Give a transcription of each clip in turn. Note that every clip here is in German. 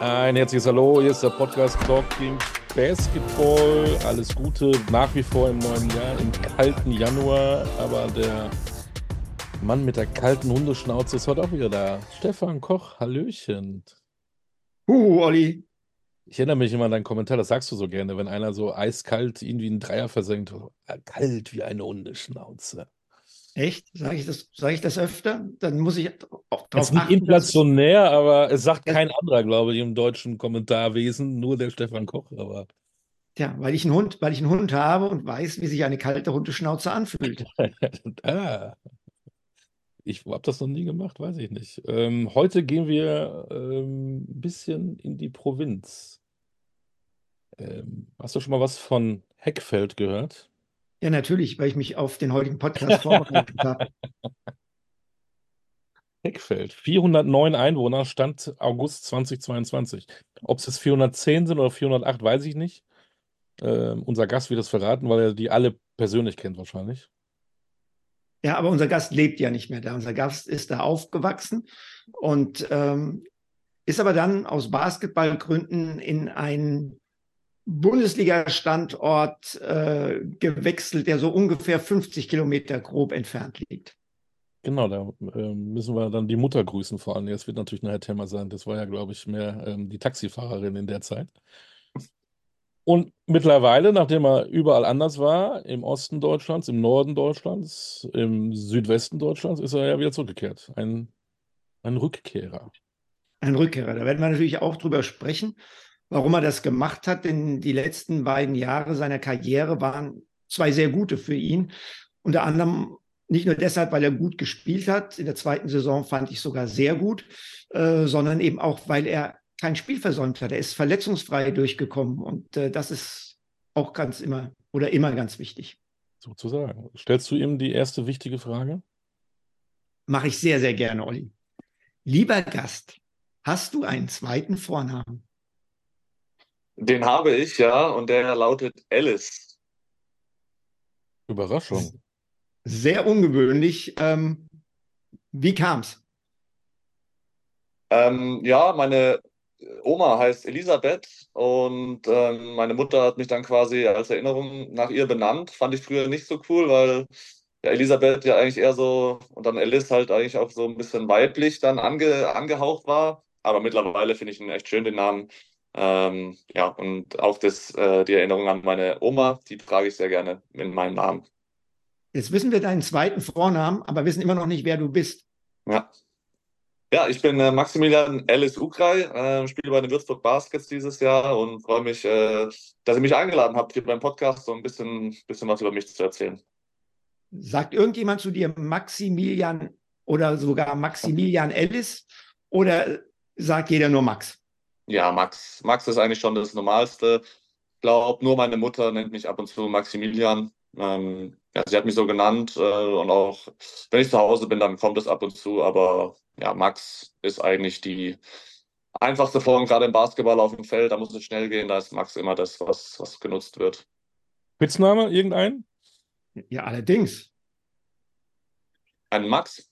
Ein herzliches Hallo, hier ist der Podcast Talking Basketball. Alles Gute nach wie vor im neuen Jahr, im kalten Januar. Aber der Mann mit der kalten Hundeschnauze ist heute auch wieder da. Stefan Koch, Hallöchen. Huhu, Olli. Ich erinnere mich immer an deinen Kommentar, das sagst du so gerne, wenn einer so eiskalt irgendwie einen Dreier versenkt. Kalt wie eine Hundeschnauze. Echt? Sage ich, das, sag ich das öfter? Dann muss ich auch drauf ist nicht achten. inflationär, aber es sagt kein anderer, glaube ich, im deutschen Kommentarwesen, nur der Stefan Koch. Aber ja, weil ich einen Hund, weil ich einen Hund habe und weiß, wie sich eine kalte Hundeschnauze anfühlt. ah. Ich habe das noch nie gemacht, weiß ich nicht. Ähm, heute gehen wir ähm, ein bisschen in die Provinz. Ähm, hast du schon mal was von Heckfeld gehört? Ja, natürlich, weil ich mich auf den heutigen Podcast vorbereitet habe. Heckfeld, 409 Einwohner, Stand August 2022. Ob es jetzt 410 sind oder 408, weiß ich nicht. Äh, unser Gast wird das verraten, weil er die alle persönlich kennt wahrscheinlich. Ja, aber unser Gast lebt ja nicht mehr da. Unser Gast ist da aufgewachsen und ähm, ist aber dann aus Basketballgründen in ein Bundesliga-Standort äh, gewechselt, der so ungefähr 50 Kilometer grob entfernt liegt. Genau, da äh, müssen wir dann die Mutter grüßen vor allem. Das wird natürlich nachher Thema sein. Das war ja, glaube ich, mehr ähm, die Taxifahrerin in der Zeit. Und mittlerweile, nachdem er überall anders war, im Osten Deutschlands, im Norden Deutschlands, im Südwesten Deutschlands, ist er ja wieder zurückgekehrt. Ein, ein Rückkehrer. Ein Rückkehrer. Da werden wir natürlich auch drüber sprechen warum er das gemacht hat, denn die letzten beiden Jahre seiner Karriere waren zwei sehr gute für ihn. Unter anderem nicht nur deshalb, weil er gut gespielt hat, in der zweiten Saison fand ich sogar sehr gut, äh, sondern eben auch, weil er kein Spiel versäumt hat. Er ist verletzungsfrei durchgekommen und äh, das ist auch ganz immer oder immer ganz wichtig. Sozusagen. Stellst du ihm die erste wichtige Frage? Mache ich sehr, sehr gerne, Olli. Lieber Gast, hast du einen zweiten Vornamen? Den habe ich, ja, und der lautet Alice. Überraschung. Sehr ungewöhnlich. Ähm, wie kam's? Ähm, ja, meine Oma heißt Elisabeth und ähm, meine Mutter hat mich dann quasi als Erinnerung nach ihr benannt. Fand ich früher nicht so cool, weil ja, Elisabeth ja eigentlich eher so und dann Alice halt eigentlich auch so ein bisschen weiblich dann ange, angehaucht war. Aber mittlerweile finde ich ihn echt schön, den Namen. Ähm, ja, und auch das, äh, die Erinnerung an meine Oma, die trage ich sehr gerne in meinem Namen. Jetzt wissen wir deinen zweiten Vornamen, aber wissen immer noch nicht, wer du bist. Ja. Ja, ich bin äh, Maximilian Ellis Ukrai, äh, spiele bei den Würzburg Baskets dieses Jahr und freue mich, äh, dass ihr mich eingeladen habt, hier beim Podcast so ein bisschen, bisschen was über mich zu erzählen. Sagt irgendjemand zu dir Maximilian oder sogar Maximilian Ellis oder sagt jeder nur Max? Ja, Max. Max ist eigentlich schon das Normalste. Ich glaube, nur meine Mutter nennt mich ab und zu Maximilian. Ähm, ja, sie hat mich so genannt äh, und auch wenn ich zu Hause bin, dann kommt es ab und zu. Aber ja, Max ist eigentlich die einfachste Form, gerade im Basketball auf dem Feld. Da muss es schnell gehen. Da ist Max immer das, was, was genutzt wird. Spitzname irgendein? Ja, allerdings. Ein Max?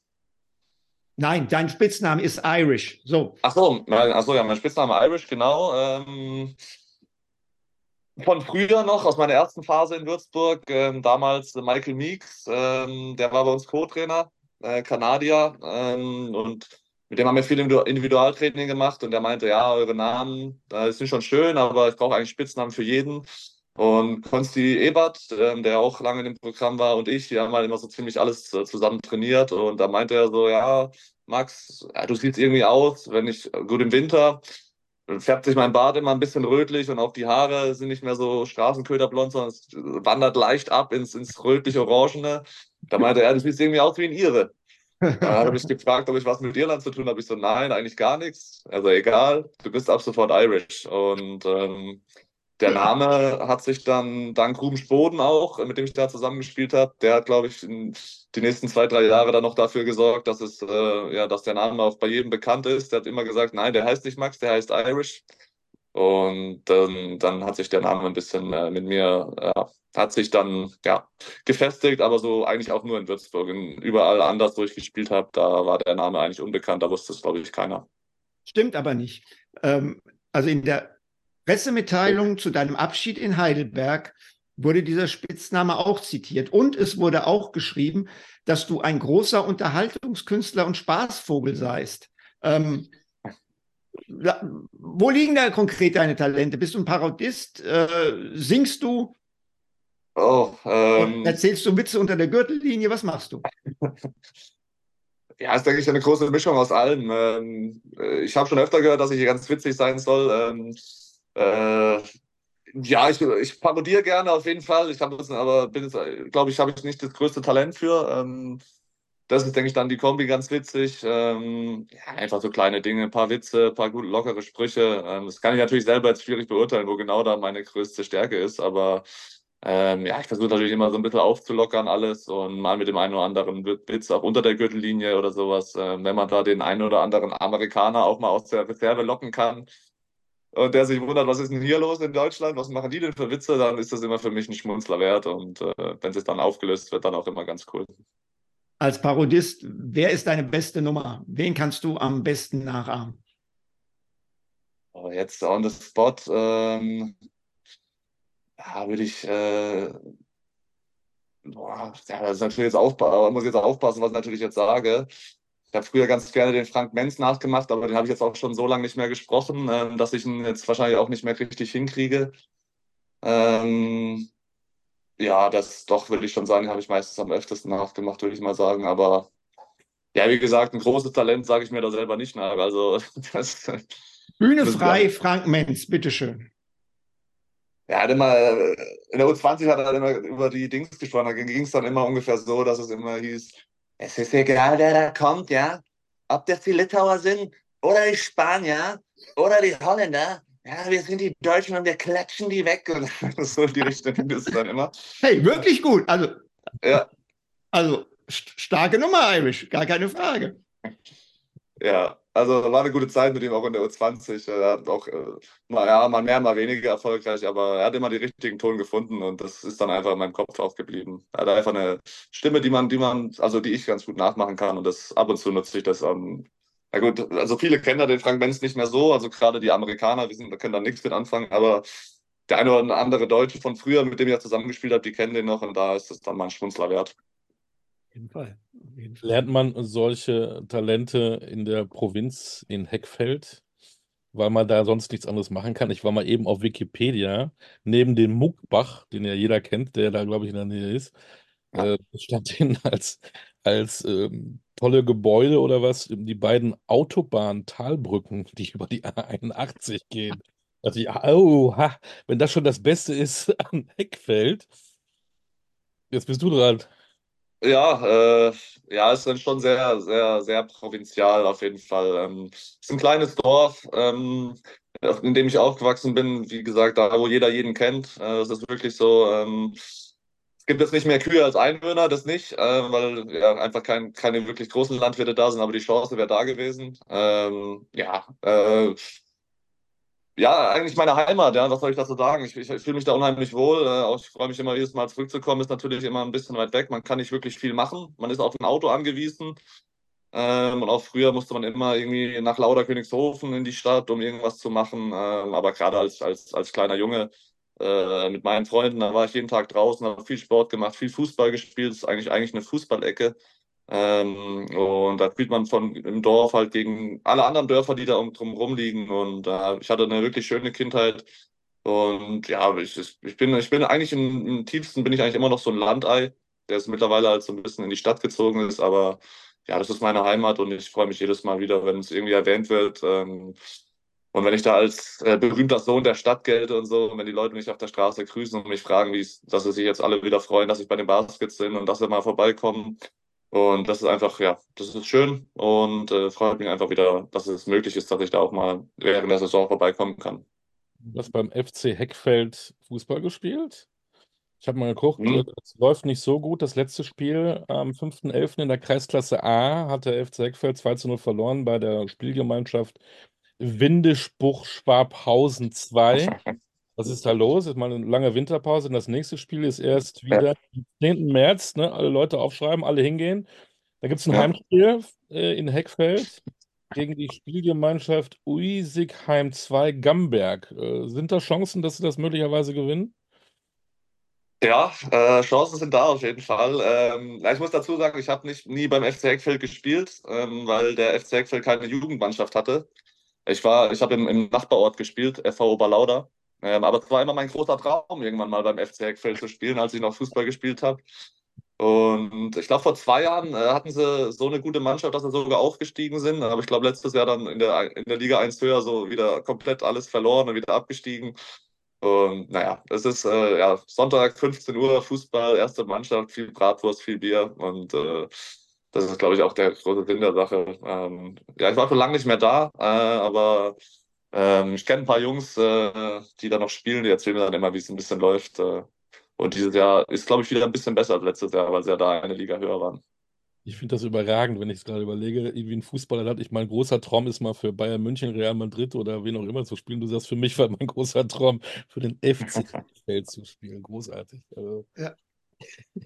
Nein, dein Spitzname ist Irish. So. Ach so, ach so ja, mein Spitzname Irish, genau. Ähm, von früher noch, aus meiner ersten Phase in Würzburg, ähm, damals Michael Meeks, ähm, der war bei uns Co-Trainer, äh, Kanadier, ähm, und mit dem haben wir viel Individualtraining gemacht und der meinte, ja, eure Namen, das sind schon schön, aber ich brauche eigentlich Spitznamen für jeden. Und Konsti Ebert, ähm, der auch lange in dem Programm war, und ich, wir haben halt immer so ziemlich alles äh, zusammen trainiert. Und da meinte er so, ja, Max, ja, du siehst irgendwie aus, wenn ich, gut im Winter, färbt sich mein Bart immer ein bisschen rötlich und auch die Haare sind nicht mehr so straßenköderblond, sondern es wandert leicht ab ins, ins rötlich-orangene. Da meinte er, du siehst irgendwie aus wie ein Ire. Da habe ich gefragt, ob ich was mit Irland zu tun habe. Ich so, nein, eigentlich gar nichts. Also egal, du bist ab sofort Irish. Und ähm, der Name hat sich dann dank Ruben Spoden auch, mit dem ich da zusammengespielt habe, der hat, glaube ich, die nächsten zwei, drei Jahre dann noch dafür gesorgt, dass es, äh, ja, dass der Name auch bei jedem bekannt ist. Der hat immer gesagt, nein, der heißt nicht Max, der heißt Irish. Und ähm, dann hat sich der Name ein bisschen äh, mit mir, äh, hat sich dann ja, gefestigt, aber so eigentlich auch nur in Würzburg. In, überall anders, wo ich gespielt habe, da war der Name eigentlich unbekannt, da wusste es, glaube ich, keiner. Stimmt aber nicht. Ähm, also in der Pressemitteilung zu deinem Abschied in Heidelberg wurde dieser Spitzname auch zitiert. Und es wurde auch geschrieben, dass du ein großer Unterhaltungskünstler und Spaßvogel seist. Ähm, wo liegen da konkret deine Talente? Bist du ein Parodist? Äh, singst du? Oh, ähm, Erzählst du Witze unter der Gürtellinie? Was machst du? ja, ist, denke ich, eine große Mischung aus allem. Ähm, äh, ich habe schon öfter gehört, dass ich hier ganz witzig sein soll. Ähm, äh, ja, ich, ich parodiere gerne auf jeden Fall. Ich habe aber bin jetzt, glaube ich, habe ich nicht das größte Talent für. Ähm, das ist, denke ich, dann die Kombi ganz witzig. Ähm, ja, einfach so kleine Dinge, ein paar Witze, ein paar gute, lockere Sprüche. Ähm, das kann ich natürlich selber jetzt schwierig beurteilen, wo genau da meine größte Stärke ist. Aber ähm, ja, ich versuche natürlich immer so ein bisschen aufzulockern alles und mal mit dem einen oder anderen Witz auch unter der Gürtellinie oder sowas. Ähm, wenn man da den einen oder anderen Amerikaner auch mal aus der Reserve locken kann, und der sich wundert, was ist denn hier los in Deutschland, was machen die denn für Witze, dann ist das immer für mich ein Schmunzler wert und äh, wenn es dann aufgelöst wird, dann auch immer ganz cool. Als Parodist, wer ist deine beste Nummer? Wen kannst du am besten nachahmen? Oh, jetzt on the spot, ähm, ja, würde ich, äh, boah, ja, das ist natürlich jetzt aufpassen, muss jetzt aufpassen, was ich natürlich jetzt sage. Ich habe früher ganz gerne den Frank Menz nachgemacht, aber den habe ich jetzt auch schon so lange nicht mehr gesprochen, äh, dass ich ihn jetzt wahrscheinlich auch nicht mehr richtig hinkriege. Ähm, ja, das doch, würde ich schon sagen, habe ich meistens am öftesten nachgemacht, würde ich mal sagen. Aber ja, wie gesagt, ein großes Talent sage ich mir da selber nicht nach. Also das, Bühne frei, Frank Menz, bitteschön. Ja, hat immer, in der U20 hat er immer über die Dings gesprochen. Da ging es dann immer ungefähr so, dass es immer hieß, es ist egal, wer da kommt, ja. Ob das die Litauer sind oder die Spanier oder die Holländer. Ja, wir sind die Deutschen und wir klatschen die weg. Und so in die Richtung ist dann immer. Hey, wirklich gut. Also, ja. also starke Nummer, Irish, gar keine Frage. Ja, also war eine gute Zeit mit ihm auch in der U20. Er hat auch äh, mal, ja, mal mehr, mal weniger erfolgreich, aber er hat immer die richtigen Ton gefunden und das ist dann einfach in meinem Kopf aufgeblieben. Er hat einfach eine Stimme, die man, die man, also die ich ganz gut nachmachen kann und das ab und zu nutze ich das am. Ja gut, also viele kennen da den Frank Benz nicht mehr so, also gerade die Amerikaner, die sind, können da nichts mit anfangen, aber der eine oder andere Deutsche von früher, mit dem ich ja zusammengespielt habe, die kennen den noch und da ist es dann mal ein Schmunzler wert jeden Fall. jeden Fall. Lernt man solche Talente in der Provinz in Heckfeld, weil man da sonst nichts anderes machen kann? Ich war mal eben auf Wikipedia, neben dem Muckbach, den ja jeder kennt, der da, glaube ich, in der Nähe ist, ja. äh, stand hin als, als ähm, tolle Gebäude oder was, die beiden Autobahn-Talbrücken, die über die A81 gehen. Also, oh, ha, wenn das schon das Beste ist an Heckfeld, jetzt bist du dran. Ja, äh, ja, es ist dann schon sehr, sehr, sehr provinzial auf jeden Fall. Ähm, es ist ein kleines Dorf, ähm, in dem ich aufgewachsen bin. Wie gesagt, da, wo jeder jeden kennt. Äh, es ist wirklich so. Ähm, es gibt jetzt nicht mehr Kühe als Einwohner, das nicht, äh, weil ja, einfach kein, keine wirklich großen Landwirte da sind, aber die Chance wäre da gewesen. Ähm, ja, äh, ja, eigentlich meine Heimat, ja, was soll ich dazu sagen? Ich, ich, ich fühle mich da unheimlich wohl. Äh, auch ich freue mich immer, jedes Mal zurückzukommen. Ist natürlich immer ein bisschen weit weg. Man kann nicht wirklich viel machen. Man ist auf ein Auto angewiesen. Ähm, und auch früher musste man immer irgendwie nach Lauderkönigshofen in die Stadt, um irgendwas zu machen. Ähm, aber gerade als, als, als kleiner Junge äh, mit meinen Freunden, da war ich jeden Tag draußen, habe viel Sport gemacht, viel Fußball gespielt. Das ist eigentlich, eigentlich eine Fußballecke. Ähm, und da spielt man von im Dorf halt gegen alle anderen Dörfer, die da um, drum liegen. Und äh, ich hatte eine wirklich schöne Kindheit. Und ja, ich, ich, bin, ich bin eigentlich im, im, tiefsten bin ich eigentlich immer noch so ein Landei, der ist mittlerweile halt so ein bisschen in die Stadt gezogen ist. Aber ja, das ist meine Heimat und ich freue mich jedes Mal wieder, wenn es irgendwie erwähnt wird. Ähm, und wenn ich da als äh, berühmter Sohn der Stadt gelte und so, und wenn die Leute mich auf der Straße grüßen und mich fragen, wie dass sie sich jetzt alle wieder freuen, dass ich bei den Baskets bin und dass sie mal vorbeikommen, und das ist einfach, ja, das ist schön und äh, freut mich einfach wieder, dass es möglich ist, dass ich da auch mal während der Saison vorbeikommen kann. Du hast beim FC Heckfeld Fußball gespielt? Ich habe mal geguckt, hm. es läuft nicht so gut. Das letzte Spiel am 5.11. in der Kreisklasse A hat der FC Heckfeld 2 zu 0 verloren bei der Spielgemeinschaft Windesbuch-Schwabhausen 2. Was ist da los? Jetzt mal eine lange Winterpause. Und das nächste Spiel ist erst wieder am 10. März. Ne? Alle Leute aufschreiben, alle hingehen. Da gibt es ein ja. Heimspiel äh, in Heckfeld. gegen die Spielgemeinschaft Uisigheim 2 Gamberg. Äh, sind da Chancen, dass sie das möglicherweise gewinnen? Ja, äh, Chancen sind da auf jeden Fall. Ähm, ich muss dazu sagen, ich habe nicht nie beim FC Eckfeld gespielt, ähm, weil der FC Eckfeld keine Jugendmannschaft hatte. Ich war, ich habe im, im, Nachbarort gespielt, FV Oberlauder. Ähm, aber es war immer mein großer Traum, irgendwann mal beim FC Eckfeld zu spielen, als ich noch Fußball gespielt habe. Und ich glaube, vor zwei Jahren äh, hatten sie so eine gute Mannschaft, dass sie sogar aufgestiegen sind. Aber ich glaube, letztes Jahr dann in der, in der Liga 1 höher so wieder komplett alles verloren und wieder abgestiegen. Und naja, es ist äh, ja, Sonntag, 15 Uhr, Fußball, erste Mannschaft, viel Bratwurst, viel Bier. Und äh, das ist, glaube ich, auch der große Sinn der Sache. Ähm, ja, ich war schon lange nicht mehr da, äh, aber ähm, ich kenne ein paar Jungs, äh, die da noch spielen, die erzählen mir dann immer, wie es ein bisschen läuft. Äh, und dieses Jahr ist, glaube ich, wieder ein bisschen besser als letztes Jahr, weil sie ja da eine Liga höher waren. Ich finde das überragend, wenn ich es gerade überlege, wie ein Fußballer hat. Ich mein großer Traum ist mal für Bayern München, Real Madrid oder wen auch immer zu spielen. Du sagst, für mich war mein großer Traum, für den FC Feld zu spielen. Großartig. Also, ja.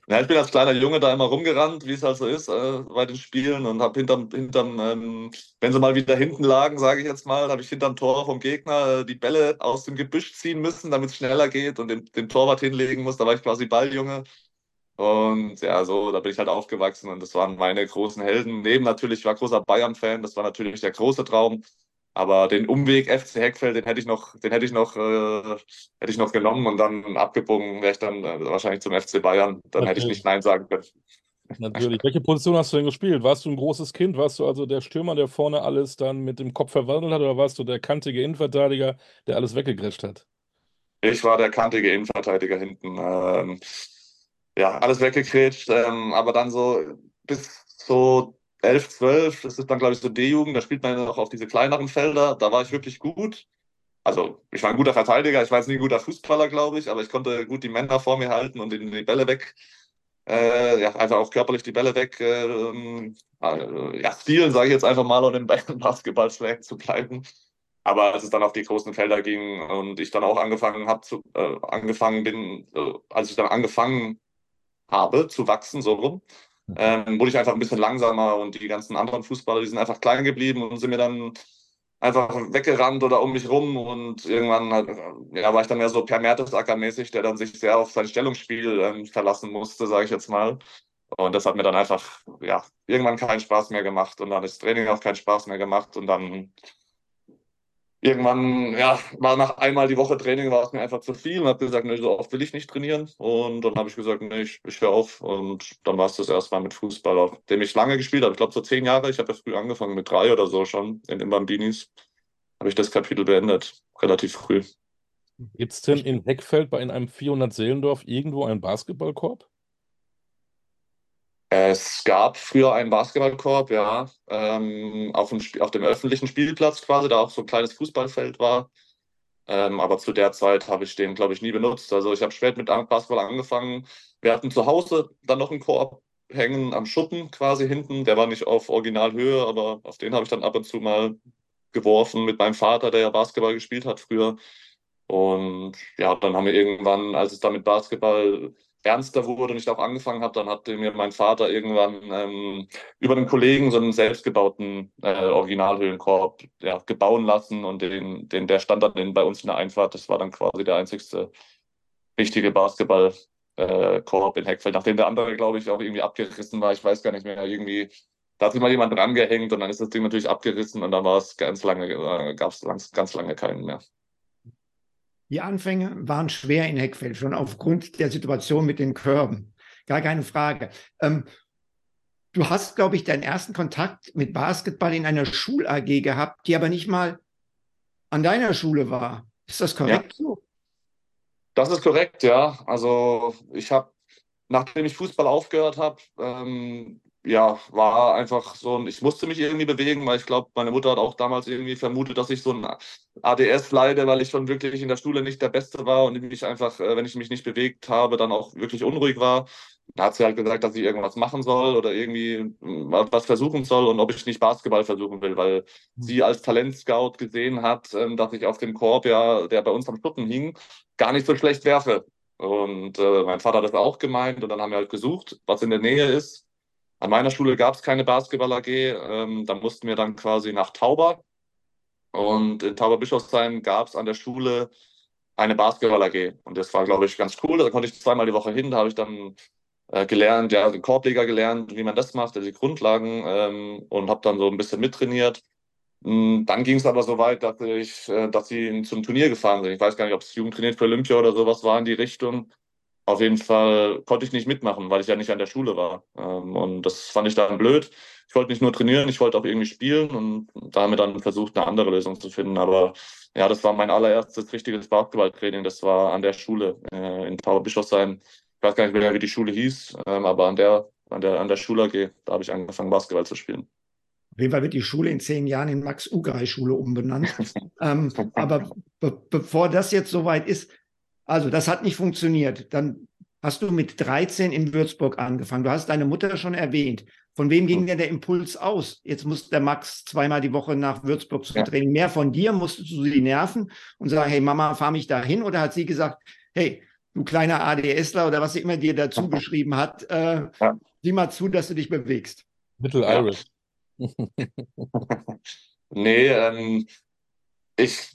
Ja, ich bin als kleiner Junge da immer rumgerannt, wie es halt so ist äh, bei den Spielen und habe hinterm, hinterm ähm, wenn sie mal wieder hinten lagen, sage ich jetzt mal, habe ich hinterm Tor vom Gegner äh, die Bälle aus dem Gebüsch ziehen müssen, damit es schneller geht und den, den Torwart hinlegen muss. Da war ich quasi Balljunge. Und ja, so, da bin ich halt aufgewachsen und das waren meine großen Helden. Neben natürlich, ich war großer Bayern-Fan, das war natürlich der große Traum. Aber den Umweg FC Heckfeld, den hätte ich noch, den hätte ich noch, äh, hätte ich noch genommen und dann abgebogen wäre ich dann äh, wahrscheinlich zum FC Bayern. Dann Natürlich. hätte ich nicht Nein sagen können. Natürlich. Welche Position hast du denn gespielt? Warst du ein großes Kind? Warst du also der Stürmer, der vorne alles dann mit dem Kopf verwandelt hat, oder warst du der kantige Innenverteidiger, der alles weggegrätscht hat? Ich war der kantige Innenverteidiger hinten. Ähm, ja, alles weggegrätscht, ähm, aber dann so bis so 11, 12, das ist dann, glaube ich, so D-Jugend, da spielt man ja noch auf diese kleineren Felder. Da war ich wirklich gut. Also, ich war ein guter Verteidiger, ich war jetzt nie ein guter Fußballer, glaube ich, aber ich konnte gut die Männer vor mir halten und die, Bälle weg. Äh, ja, einfach auch körperlich die Bälle weg. Äh, äh, ja, stilen, sage ich jetzt einfach mal, um im Basketballschlägen zu bleiben. Aber als es dann auf die großen Felder ging und ich dann auch angefangen habe zu, äh, angefangen bin, äh, als ich dann angefangen habe zu wachsen, so rum, ähm, wurde ich einfach ein bisschen langsamer und die ganzen anderen Fußballer, die sind einfach klein geblieben und sind mir dann einfach weggerannt oder um mich rum und irgendwann ja, war ich dann mehr so Per Mertesacker-mäßig, der dann sich sehr auf sein Stellungsspiel ähm, verlassen musste, sage ich jetzt mal. Und das hat mir dann einfach, ja, irgendwann keinen Spaß mehr gemacht und dann ist Training auch keinen Spaß mehr gemacht und dann irgendwann, ja, war nach einmal die Woche Training, war es mir einfach zu viel und habe gesagt, nee, so oft will ich nicht trainieren. Und dann habe ich gesagt, nee, ich, ich höre auf. Und dann war es das erstmal mit Fußball, auf dem ich lange gespielt habe. Ich glaube, so zehn Jahre. Ich habe ja früh angefangen, mit drei oder so schon in den Bambinis. Habe ich das Kapitel beendet, relativ früh. Gibt es denn in Heckfeld bei in einem 400-Seelendorf irgendwo einen Basketballkorb? Es gab früher einen Basketballkorb, ja, ähm, auf, dem auf, dem öffentlichen Spielplatz quasi, da auch so ein kleines Fußballfeld war. Ähm, aber zu der Zeit habe ich den, glaube ich, nie benutzt. Also ich habe spät mit Basketball angefangen. Wir hatten zu Hause dann noch einen Korb hängen am Schuppen quasi hinten. Der war nicht auf Originalhöhe, aber auf den habe ich dann ab und zu mal geworfen mit meinem Vater, der ja Basketball gespielt hat früher. Und ja, dann haben wir irgendwann, als es dann mit Basketball ernster wurde und ich auch angefangen habe, dann hat mir mein Vater irgendwann ähm, über einen Kollegen so einen selbstgebauten äh, Originalhöhlenkorb ja, gebauen lassen und den, den, der stand dann bei uns in der Einfahrt. Das war dann quasi der einzigste richtige Basketballkorb äh, in Heckfeld, nachdem der andere, glaube ich, auch irgendwie abgerissen war. Ich weiß gar nicht mehr, irgendwie da hat sich mal jemand dran gehängt und dann ist das Ding natürlich abgerissen und dann war es ganz lange, äh, gab es ganz lange keinen mehr. Die Anfänge waren schwer in Heckfeld, schon aufgrund der Situation mit den Körben. Gar keine Frage. Ähm, du hast, glaube ich, deinen ersten Kontakt mit Basketball in einer Schul-AG gehabt, die aber nicht mal an deiner Schule war. Ist das korrekt ja. so? Das ist korrekt, ja. Also ich habe, nachdem ich Fußball aufgehört habe, ähm, ja, war einfach so ein, ich musste mich irgendwie bewegen, weil ich glaube, meine Mutter hat auch damals irgendwie vermutet, dass ich so ein ADS leide, weil ich schon wirklich in der Schule nicht der Beste war und mich einfach, äh, wenn ich mich nicht bewegt habe, dann auch wirklich unruhig war. Da hat sie halt gesagt, dass ich irgendwas machen soll oder irgendwie hm, was versuchen soll und ob ich nicht Basketball versuchen will, weil mhm. sie als Talentscout gesehen hat, ähm, dass ich auf dem Korb, ja, der bei uns am Schuppen hing, gar nicht so schlecht werfe. Und äh, mein Vater hat das auch gemeint und dann haben wir halt gesucht, was in der Nähe ist An meiner Schule gab es keine Basketball AG. Ähm, da mussten wir dann quasi nach Tauber. Und in Tauberbischofsheim gab es an der Schule eine Basketball AG. Und das war, glaube ich, ganz cool. Da konnte ich zweimal die Woche hin. Da habe ich dann äh, gelernt, ja, den Korbleger gelernt, wie man das macht, also die Grundlagen ähm, und habe dann so ein bisschen mittrainiert. Hm, dann ging es aber so weit, dass ich, äh, dass sie zum Turnier gefahren sind. Ich weiß gar nicht, ob es Jugendtrainiert für Olympia oder sowas war in die Richtung. Auf jeden Fall konnte ich nicht mitmachen, weil ich ja nicht an der Schule war. Ähm, und das fand ich dann blöd. Ich wollte nicht nur trainieren, ich wollte auch irgendwie spielen und da haben wir dann versucht, eine andere Lösung zu finden. Aber ja, das war mein allererstes richtiges Basketballtraining. Das war an der Schule äh, in Tauberbischofsheim. Ich weiß gar nicht mehr, wie die Schule hieß, ähm, aber an der, an der, an der Schule AG, da habe ich angefangen, Basketball zu spielen. Auf jeden Fall wird die Schule in zehn Jahren in Max-Ugrei-Schule umbenannt. ähm, aber be bevor das jetzt soweit ist, also das hat nicht funktioniert. Dann hast du mit 13 in Würzburg angefangen. Du hast deine Mutter schon erwähnt. Von wem ging denn der Impuls aus? Jetzt muss der Max zweimal die Woche nach Würzburg zu ja. Training. Mehr von dir musstest du sie nerven und sagen, hey Mama, fahr mich da hin? Oder hat sie gesagt, hey, du kleiner ADSler oder was sie immer dir dazu geschrieben hat, äh, ja. sieh mal zu, dass du dich bewegst. Mittel Irish. nee, ähm, ich,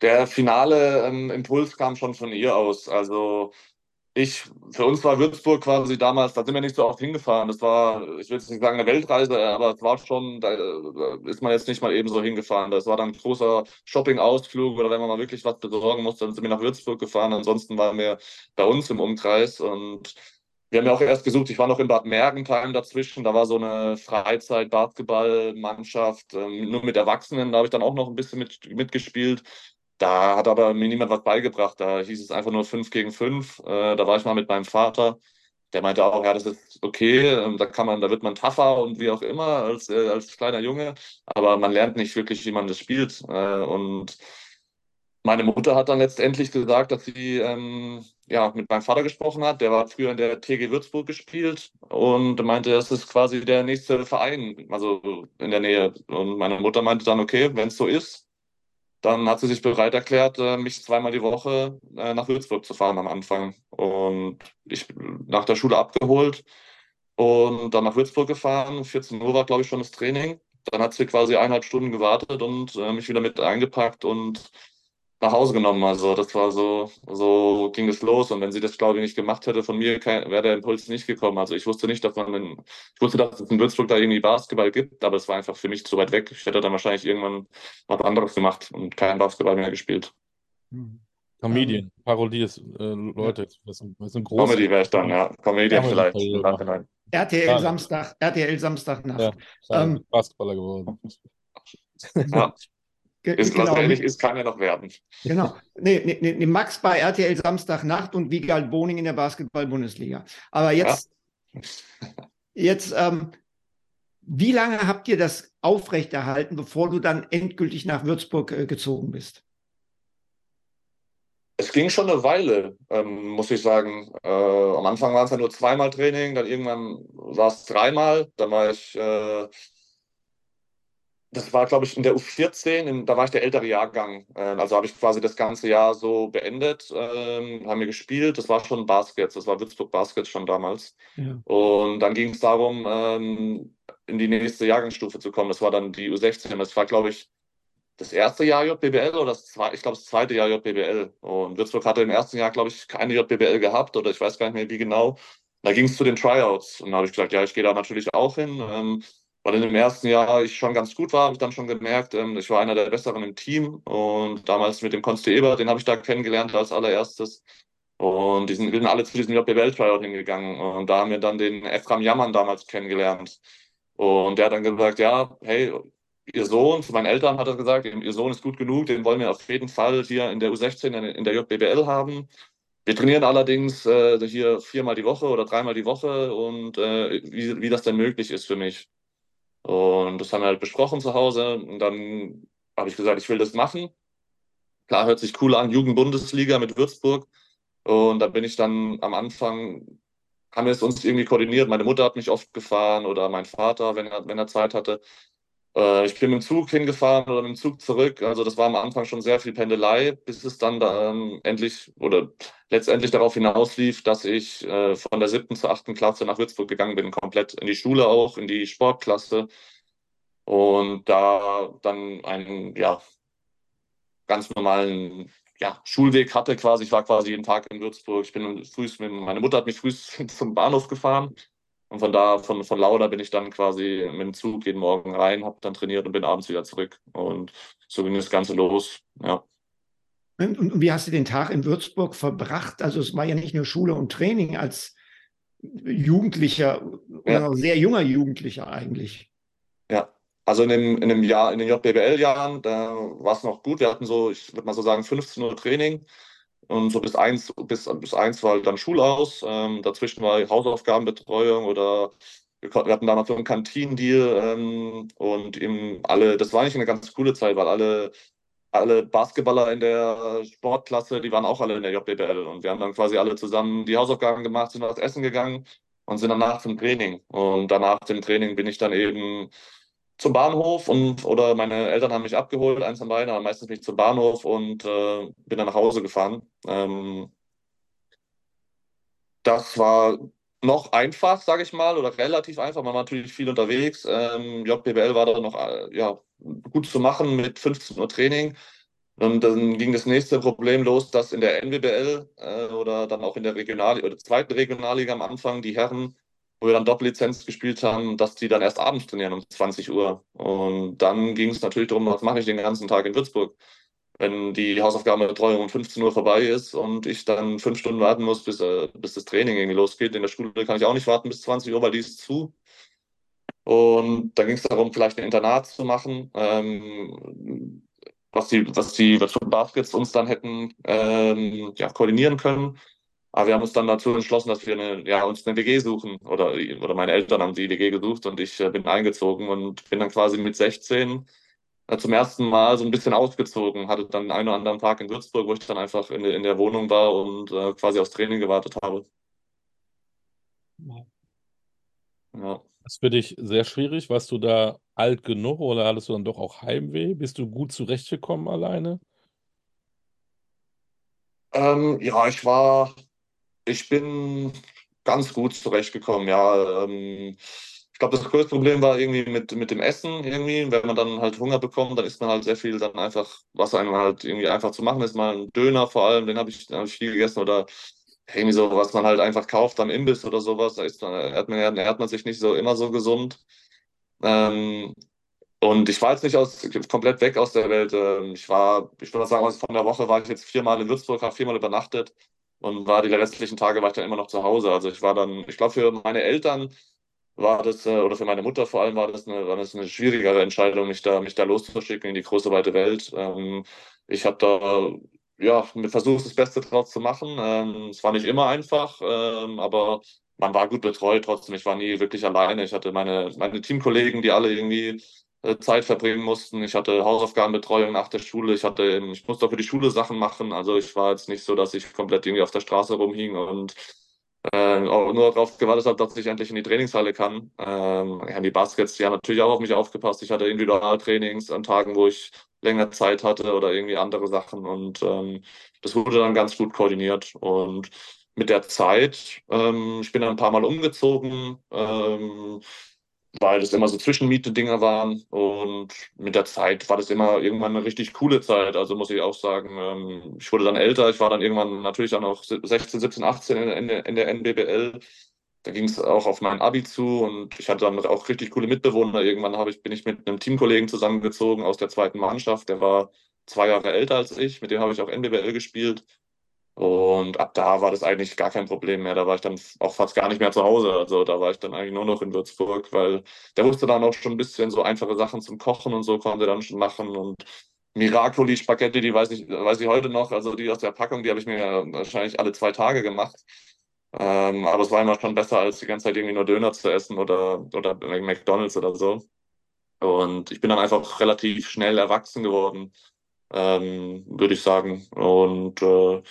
der finale ähm, Impuls kam schon von ihr aus. Also ich, für uns war Würzburg quasi damals, da sind wir nicht so oft hingefahren. Das war, ich will jetzt nicht sagen eine Weltreise, aber es war schon, da ist man jetzt nicht mal eben so hingefahren. Das war dann ein großer Shopping-Ausflug oder wenn man mal wirklich was besorgen musste, dann sind wir nach Würzburg gefahren. Ansonsten waren wir bei uns im Umkreis und wir haben ja auch erst gesucht, ich war noch in Bad Mergentheim dazwischen, da war so eine Freizeit-Basketball-Mannschaft, ähm, nur mit Erwachsenen, da habe ich dann auch noch ein bisschen mit, mitgespielt. Da hat aber mir niemand was beigebracht, da hieß es einfach nur 5 gegen 5. Äh, da war ich mal mit meinem Vater, der meinte auch, ja, das ist okay, ähm, da kann man, da wird man tougher und wie auch immer als, äh, als kleiner Junge, aber man lernt nicht wirklich, wie man das spielt. Äh, und meine Mutter hat dann letztendlich gesagt, dass sie ähm, ja, mit meinem Vater gesprochen hat. Der war früher in der TG Würzburg gespielt und meinte, das ist quasi der nächste Verein, also in der Nähe. Und meine Mutter meinte dann, okay, wenn es so ist, dann hat sie sich bereit erklärt, äh, mich zweimal die Woche äh, nach Würzburg zu fahren am Anfang. Und ich nach der Schule abgeholt und dann nach Würzburg gefahren. 14 Uhr war, glaube ich, schon das Training. Dann hat sie quasi eineinhalb Stunden gewartet und äh, mich wieder mit eingepackt und nach Hause genommen. Also das war so, so ging es los. Und wenn sie das, glaube ich, nicht gemacht hätte von mir, wäre der Impuls nicht gekommen. Also ich wusste nicht, dass man, in, ich wusste, dass es in Würzburg da irgendwie Basketball gibt, aber es war einfach für mich zu weit weg. Ich hätte dann wahrscheinlich irgendwann was anderes gemacht und kein Basketball mehr gespielt. Mhm. Comedian, Parodie ist, äh, Leute, das sind, das sind große. Comedy wäre ich dann, ja. Comedian vielleicht. RTL Samstag, RTL Samstagnacht. Ja, ähm, Basketballer geworden. ja. Ist, genau. ehrlich ist, kann ja noch werden. Genau. Nee, nee, nee, Max bei RTL Samstagnacht und Wiegald Boning in der Basketball-Bundesliga. Aber jetzt, ja. jetzt ähm, wie lange habt ihr das aufrechterhalten, bevor du dann endgültig nach Würzburg äh, gezogen bist? Es ging schon eine Weile, ähm, muss ich sagen. Äh, am Anfang waren es ja nur zweimal Training, dann irgendwann war es dreimal. Dann war ich äh, das war, glaube ich, in der U14, in, da war ich der ältere Jahrgang. Äh, also habe ich quasi das ganze Jahr so beendet, ähm, haben wir gespielt. Das war schon Baskets, das war Würzburg Baskets schon damals. Ja. Und dann ging es darum, ähm, in die nächste Jahrgangsstufe zu kommen. Das war dann die U16. Das war, glaube ich, das erste Jahr JBL oder das zweite, ich glaube, das zweite Jahr JBL. Und Würzburg hatte im ersten Jahr, glaube ich, keine JBL gehabt oder ich weiß gar nicht mehr, wie genau. Da ging es zu den Tryouts. Und da habe ich gesagt, ja, ich gehe da natürlich auch hin. Ähm, weil in dem ersten Jahr ich schon ganz gut war, habe ich dann schon gemerkt, ähm, ich war einer der Besseren im Team und damals mit dem Konsti Eber, den habe ich da kennengelernt als allererstes. Und die sind, wir sind alle zu diesem JBL-Tryout hingegangen und da haben wir dann den Efram Jammern damals kennengelernt. Und der hat dann gesagt, ja, hey, ihr Sohn, zu meinen Eltern hat er gesagt, ihr Sohn ist gut genug, den wollen wir auf jeden Fall hier in der U16, in der JBL haben. Wir trainieren allerdings äh, hier viermal die Woche oder dreimal die Woche und äh, wie, wie das denn möglich ist für mich. Und das haben wir halt besprochen zu Hause. Und dann habe ich gesagt, ich will das machen. Klar, hört sich cool an, Jugendbundesliga mit Würzburg. Und da bin ich dann am Anfang, haben wir es uns irgendwie koordiniert. Meine Mutter hat mich oft gefahren oder mein Vater, wenn er, wenn er Zeit hatte. Äh, ich bin mit dem Zug hingefahren oder mit dem Zug zurück. Also das war am Anfang schon sehr viel Pendelei, bis es dann ähm, endlich oder letztendlich darauf hinauslief, dass ich äh, von der siebten zur achten Klasse nach Würzburg gegangen bin, komplett in die Schule auch, in die Sportklasse. Und da dann einen ja, ganz normalen ja, Schulweg hatte quasi. Ich war quasi jeden Tag in Würzburg. Ich bin früh, meine Mutter hat mich früh zum Bahnhof gefahren und von da, von, von Lauda bin ich dann quasi mit dem Zug jeden Morgen rein, habe dann trainiert und bin abends wieder zurück. Und so ging das Ganze los, ja. Und wie hast du den Tag in Würzburg verbracht? Also es war ja nicht nur Schule und Training als Jugendlicher ja. oder sehr junger Jugendlicher eigentlich. Ja, also in dem, in dem Jahr, in den JBL-Jahren, da war es noch gut. Wir hatten so, ich würde mal so sagen, 15 Uhr Training. Und so bis eins, bis, bis eins war dann Schulaus. Ähm, dazwischen war Hausaufgabenbetreuung oder wir, wir hatten damals so einen Kantinendeal ähm, und eben alle, das war eigentlich eine ganz coole Zeit, weil alle, alle Basketballer in der Sportklasse, die waren auch alle in der JBL und wir haben dann quasi alle zusammen die Hausaufgaben gemacht, sind was essen gegangen und sind danach zum Training. Und danach dem Training bin ich dann eben zum Bahnhof und oder meine Eltern haben mich abgeholt, eins von beiden, aber meistens mich zum Bahnhof und äh, bin dann nach Hause gefahren. Ähm, das war noch einfach, sage ich mal, oder relativ einfach. Man war natürlich viel unterwegs. Ähm, JBL war da noch äh, ja, gut zu machen mit 15 Uhr Training. Und dann ging das nächste Problem los, dass in der NWBL äh, oder dann auch in der Regional oder zweiten Regionalliga am Anfang die Herren wo wir dann Doppellizenz gespielt haben, dass die dann erst abends trainieren um 20 Uhr. Und dann ging es natürlich darum, was mache ich den ganzen Tag in Würzburg, wenn die Hausaufgabenbetreuung um 15 Uhr vorbei ist und ich dann fünf Stunden warten muss, bis, äh, bis das Training irgendwie losgeht. In der Schule kann ich auch nicht warten bis 20 Uhr, weil die ist zu. Und dann ging es darum, vielleicht ein Internat zu machen, ähm, was die, was die Baskets uns dann hätten ähm, ja, koordinieren können. Aber wir haben uns dann dazu entschlossen, dass wir eine, ja, uns eine WG suchen. Oder, oder meine Eltern haben die WG gesucht und ich äh, bin eingezogen und bin dann quasi mit 16 äh, zum ersten Mal so ein bisschen ausgezogen. Hatte dann einen oder anderen Tag in Würzburg, wo ich dann einfach in, in der Wohnung war und äh, quasi aufs Training gewartet habe. Ja. Das ist für dich sehr schwierig. Warst du da alt genug oder hattest du dann doch auch Heimweh? Bist du gut zurechtgekommen alleine? Ähm, ja, ich war ich bin ganz gut zurechtgekommen, ja. Ähm, ich glaube, das größte Problem war irgendwie mit, mit dem Essen irgendwie. Wenn man dann halt Hunger bekommt, dann isst man halt sehr viel dann einfach, was einem halt irgendwie einfach zu machen ist. Mal ein Döner vor allem, den habe ich, hab ich viel gegessen oder irgendwie so, was man halt einfach kauft am Imbiss oder sowas. Da ist man, ernährt man, ernährt man sich nicht so immer so gesund. Ähm, und ich war jetzt nicht aus, komplett weg aus der Welt. Ähm, ich war, ich würde sagen, von der Woche war ich jetzt viermal in Würzburg, habe viermal übernachtet und war die restlichen Tage war ich dann immer noch zu Hause. Also ich war dann, ich glaube, für meine Eltern war das, äh, oder für meine Mutter vor allem war das eine, war das eine schwierigere Entscheidung, mich da, mich da loszuschicken in die große weite Welt. Ähm, ich habe da ja, versucht, das Beste draus zu machen. Ähm, es war nicht immer einfach, ähm, aber man war gut betreut trotzdem. Ich war nie wirklich alleine. Ich hatte meine, meine Teamkollegen, die alle irgendwie Zeit verbringen mussten. Ich hatte Hausaufgabenbetreuung nach der Schule. Ich hatte, ich musste auch für die Schule Sachen machen. Also ich war jetzt nicht so, dass ich komplett irgendwie auf der Straße rumhing und äh, nur darauf gewartet habe, dass ich endlich in die Trainingshalle kann. Ähm, die Baskets, die haben natürlich auch auf mich aufgepasst. Ich hatte Individualtrainings an Tagen, wo ich länger Zeit hatte oder irgendwie andere Sachen und ähm, das wurde dann ganz gut koordiniert und mit der Zeit, ähm, ich bin dann ein paar Mal umgezogen, ähm, weil das immer so Zwischenmiete-Dinger waren. Und mit der Zeit war das immer irgendwann eine richtig coole Zeit. Also muss ich auch sagen, ähm, ich wurde dann älter. Ich war dann irgendwann natürlich auch noch 16, 17, 18 in, in der NBBL. Da ging es auch auf mein Abi zu und ich hatte dann auch richtig coole Mitbewohner. Irgendwann ich, bin ich mit einem Teamkollegen zusammengezogen aus der zweiten Mannschaft. Der war zwei Jahre älter als ich. Mit dem habe ich auch NBBL gespielt. Und ab da war das eigentlich gar kein Problem mehr. Da war ich dann auch fast gar nicht mehr zu Hause. Also da war ich dann eigentlich nur noch in Würzburg, weil der wusste dann auch schon ein bisschen so einfache Sachen zum Kochen und so konnte dann schon machen. Und Miracoli Spaghetti, die weiß ich, weiß ich heute noch. Also die aus der Packung, die habe ich mir wahrscheinlich alle zwei Tage gemacht. Ähm, aber es war immer schon besser, als die ganze Zeit irgendwie nur Döner zu essen oder, oder McDonalds oder so. Und ich bin dann einfach relativ schnell erwachsen geworden, ähm, würde ich sagen. Und äh,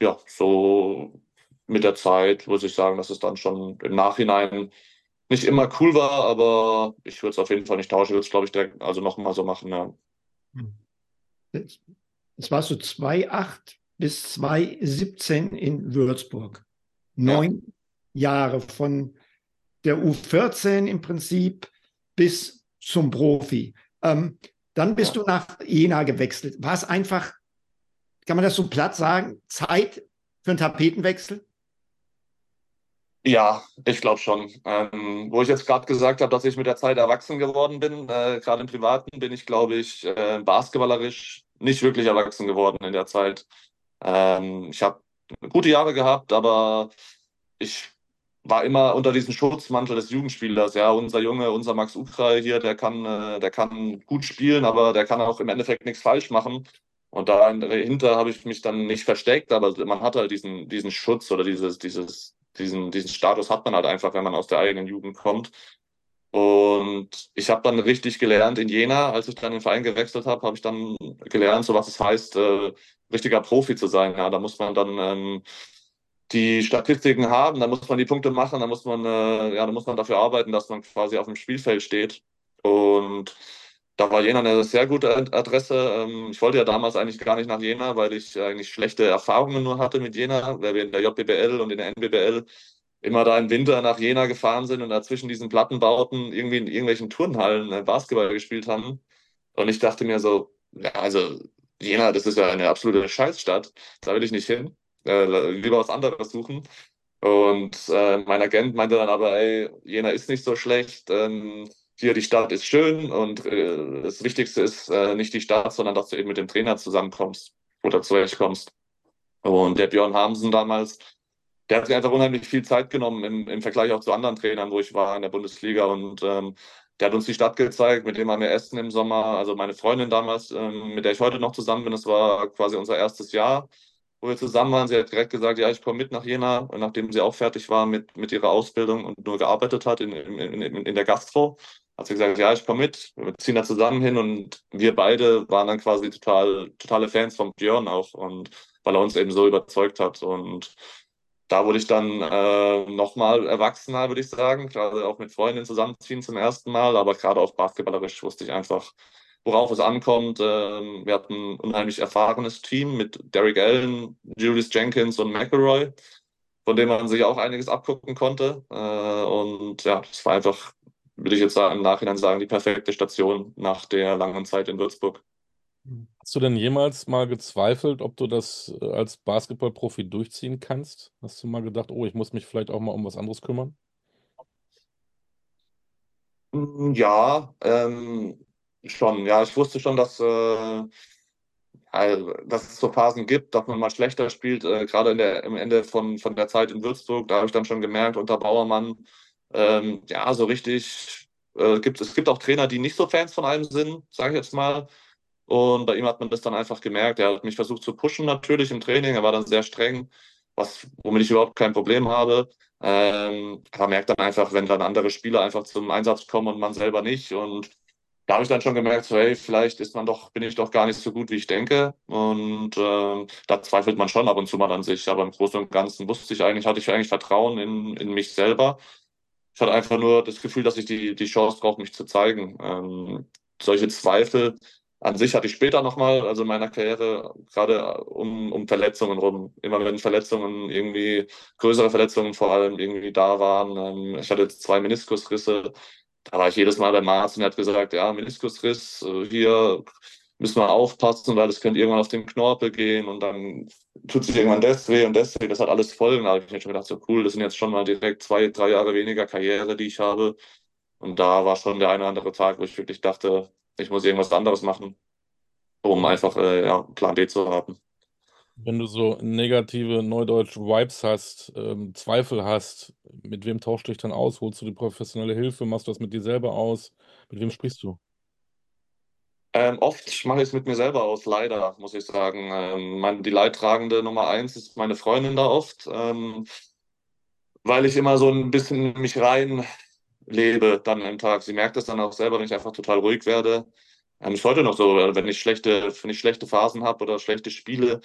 ja, so mit der Zeit muss ich sagen, dass es dann schon im Nachhinein nicht immer cool war, aber ich würde es auf jeden Fall nicht tauschen. Ich würde es, glaube ich, direkt, also nochmal so machen. Ja. Jetzt, jetzt warst du 2,8 bis 2017 in Würzburg. Neun ja. Jahre von der U14 im Prinzip bis zum Profi. Ähm, dann bist ja. du nach Jena gewechselt. War es einfach, kann man das so platt sagen, Zeit für einen Tapetenwechsel? Ja, ich glaube schon. Ähm, wo ich jetzt gerade gesagt habe, dass ich mit der Zeit erwachsen geworden bin, äh, gerade im Privaten, bin ich, glaube ich, äh, basketballerisch nicht wirklich erwachsen geworden in der Zeit. Ähm, ich habe gute Jahre gehabt, aber ich war immer unter diesem Schutzmantel des Jugendspielers. Ja, unser Junge, unser Max Ukrai hier, der kann, äh, der kann gut spielen, aber der kann auch im Endeffekt nichts falsch machen. Und dahinter habe ich mich dann nicht versteckt, aber man hat halt diesen, diesen Schutz oder dieses, dieses, diesen, diesen Status hat man halt einfach, wenn man aus der eigenen Jugend kommt. Und ich habe dann richtig gelernt in Jena, als ich dann den Verein gewechselt habe, habe ich dann gelernt, so was es heißt, äh, richtiger Profi zu sein. Ja, da muss man dann ähm, die Statistiken haben, da muss man die Punkte machen, da muss man, äh, ja, da muss man dafür arbeiten, dass man quasi auf dem Spielfeld steht. Und da war Jena eine sehr gute Adresse. Ähm, ich wollte ja damals eigentlich gar nicht nach Jena, weil ich eigentlich schlechte Erfahrungen nur hatte mit Jena, weil wir in der JBBL und in der NBBL immer da im Winter nach Jena gefahren sind und dazwischen diesen Plattenbauten irgendwie in irgendwelchen Turnhallen äh, Basketball gespielt haben. Und ich dachte mir so, ja, also Jena, das ist ja eine absolute Scheißstadt, da will ich nicht hin äh, lieber was anderes suchen. Und äh, mein Agent meinte dann aber, ey, Jena ist nicht so schlecht, ähm, hier die Stadt ist schön und äh, das Wichtigste ist äh, nicht die Stadt, sondern dass du eben mit dem Trainer zusammenkommst oder zurechtkommst. Und der Björn Hamsen damals, der hat sich einfach unheimlich viel Zeit genommen im, im Vergleich auch zu anderen Trainern, wo ich war in der Bundesliga und ähm, der hat uns die Stadt gezeigt, mit dem haben wir Essen im Sommer. Also meine Freundin damals, ähm, mit der ich heute noch zusammen bin, das war quasi unser erstes Jahr wo wir zusammen waren. Sie hat direkt gesagt, ja, ich komme mit nach Jena, nachdem sie auch fertig war mit, mit ihrer Ausbildung und nur gearbeitet hat in, in, in, in der Gastro. Hat sie gesagt, ja, ich komme mit, wir ziehen da zusammen hin und wir beide waren dann quasi total, totale Fans von Björn auch und weil er uns eben so überzeugt hat und da wurde ich dann äh, nochmal erwachsener, würde ich sagen, gerade auch mit Freundinnen zusammenziehen zum ersten Mal, aber gerade auch basketballerisch wusste ich einfach, worauf es ankommt. Ähm, wir hatten ein unheimlich erfahrenes Team mit Derek Allen, Julius Jenkins und McElroy, von dem man sich auch einiges abgucken konnte. Äh, und ja, das war einfach, würde ich jetzt im Nachhinein sagen, die perfekte Station nach der langen Zeit in Würzburg. Hast du denn jemals mal gezweifelt, ob du das äh, als Basketballprofi durchziehen kannst? Hast du mal gedacht, oh, ich muss mich vielleicht auch mal um was anderes kümmern? Ja, ähm, Schon, ja, ich wusste schon, dass, äh, dass es so Phasen gibt, dass man mal schlechter spielt, äh, gerade in der, im Ende von, von der Zeit in Würzburg. Da habe ich dann schon gemerkt, unter Bauermann, ähm, ja, so richtig äh, gibt es gibt auch Trainer, die nicht so Fans von einem sind, sage ich jetzt mal. Und bei ihm hat man das dann einfach gemerkt. Er hat mich versucht zu pushen, natürlich im Training. Er war dann sehr streng, was, womit ich überhaupt kein Problem habe. Ähm, aber merkt dann einfach, wenn dann andere Spieler einfach zum Einsatz kommen und man selber nicht. Und da habe ich dann schon gemerkt, so, hey, vielleicht ist man doch, bin ich doch gar nicht so gut, wie ich denke. Und äh, da zweifelt man schon ab und zu mal an sich. Aber im Großen und Ganzen wusste ich eigentlich, hatte ich eigentlich Vertrauen in, in mich selber. Ich hatte einfach nur das Gefühl, dass ich die, die Chance brauche, mich zu zeigen. Ähm, solche Zweifel an sich hatte ich später nochmal, also in meiner Karriere, gerade um, um Verletzungen rum. Immer wenn Verletzungen irgendwie, größere Verletzungen vor allem irgendwie da waren. Ähm, ich hatte zwei Meniskusrisse da war ich jedes Mal beim Arzt und er hat gesagt, ja, Meniskusriss, äh, hier müssen wir aufpassen, weil es könnte irgendwann auf den Knorpel gehen und dann tut sich irgendwann das weh und das weh. Das hat alles Folgen. Da habe ich mir schon gedacht, so cool, das sind jetzt schon mal direkt zwei, drei Jahre weniger Karriere, die ich habe. Und da war schon der eine oder andere Tag, wo ich wirklich dachte, ich muss irgendwas anderes machen, um einfach äh, ja, Plan B zu haben. Wenn du so negative neudeutsch Vibes hast, ähm, Zweifel hast, mit wem tauschst du dich dann aus? Holst du die professionelle Hilfe? Machst du das mit dir selber aus? Mit wem sprichst du? Ähm, oft mache ich es mit mir selber aus, leider, muss ich sagen. Ähm, mein, die Leidtragende Nummer eins ist meine Freundin da oft, ähm, weil ich immer so ein bisschen mich reinlebe dann im Tag. Sie merkt es dann auch selber, wenn ich einfach total ruhig werde. Ähm, ist heute noch so, wenn ich schlechte, wenn ich schlechte Phasen habe oder schlechte Spiele,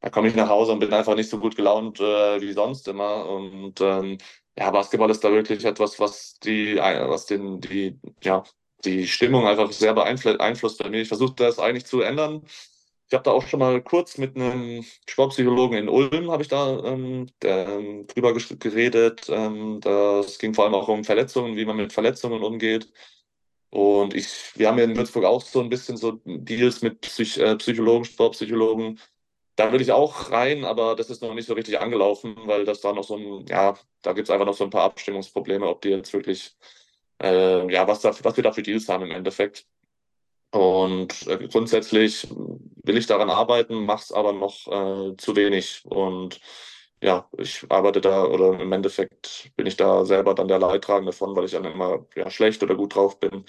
da komme ich nach Hause und bin einfach nicht so gut gelaunt äh, wie sonst immer. Und ähm, ja, Basketball ist da wirklich etwas, was die, was den, die, ja, die Stimmung einfach sehr beeinflusst bei mir. Ich versuche das eigentlich zu ändern. Ich habe da auch schon mal kurz mit einem Sportpsychologen in Ulm habe ich da ähm, der, ähm, drüber geredet. Ähm, das ging vor allem auch um Verletzungen, wie man mit Verletzungen umgeht. Und ich, wir haben ja in Würzburg auch so ein bisschen so Deals mit Psych, äh, Psychologen, Sportpsychologen. Da will ich auch rein, aber das ist noch nicht so richtig angelaufen, weil das da noch so ein, ja, da gibt es einfach noch so ein paar Abstimmungsprobleme, ob die jetzt wirklich, äh, ja, was, was wir da für Deals haben im Endeffekt. Und äh, grundsätzlich will ich daran arbeiten, mache es aber noch äh, zu wenig. Und ja, ich arbeite da oder im Endeffekt bin ich da selber dann der Leidtragende von, weil ich dann immer ja, schlecht oder gut drauf bin.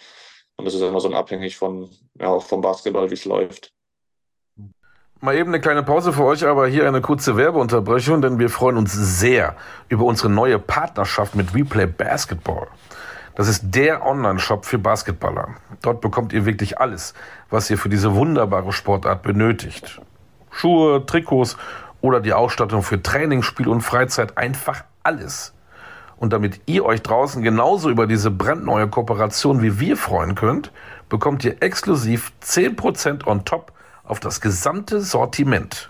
Und das ist immer so abhängig von, ja, auch vom Basketball, wie es läuft. Mal eben eine kleine Pause für euch, aber hier eine kurze Werbeunterbrechung, denn wir freuen uns sehr über unsere neue Partnerschaft mit Replay Basketball. Das ist der Online-Shop für Basketballer. Dort bekommt ihr wirklich alles, was ihr für diese wunderbare Sportart benötigt. Schuhe, Trikots oder die Ausstattung für Training, Spiel und Freizeit, einfach alles. Und damit ihr euch draußen genauso über diese brandneue Kooperation wie wir freuen könnt, bekommt ihr exklusiv 10% on top auf das gesamte Sortiment.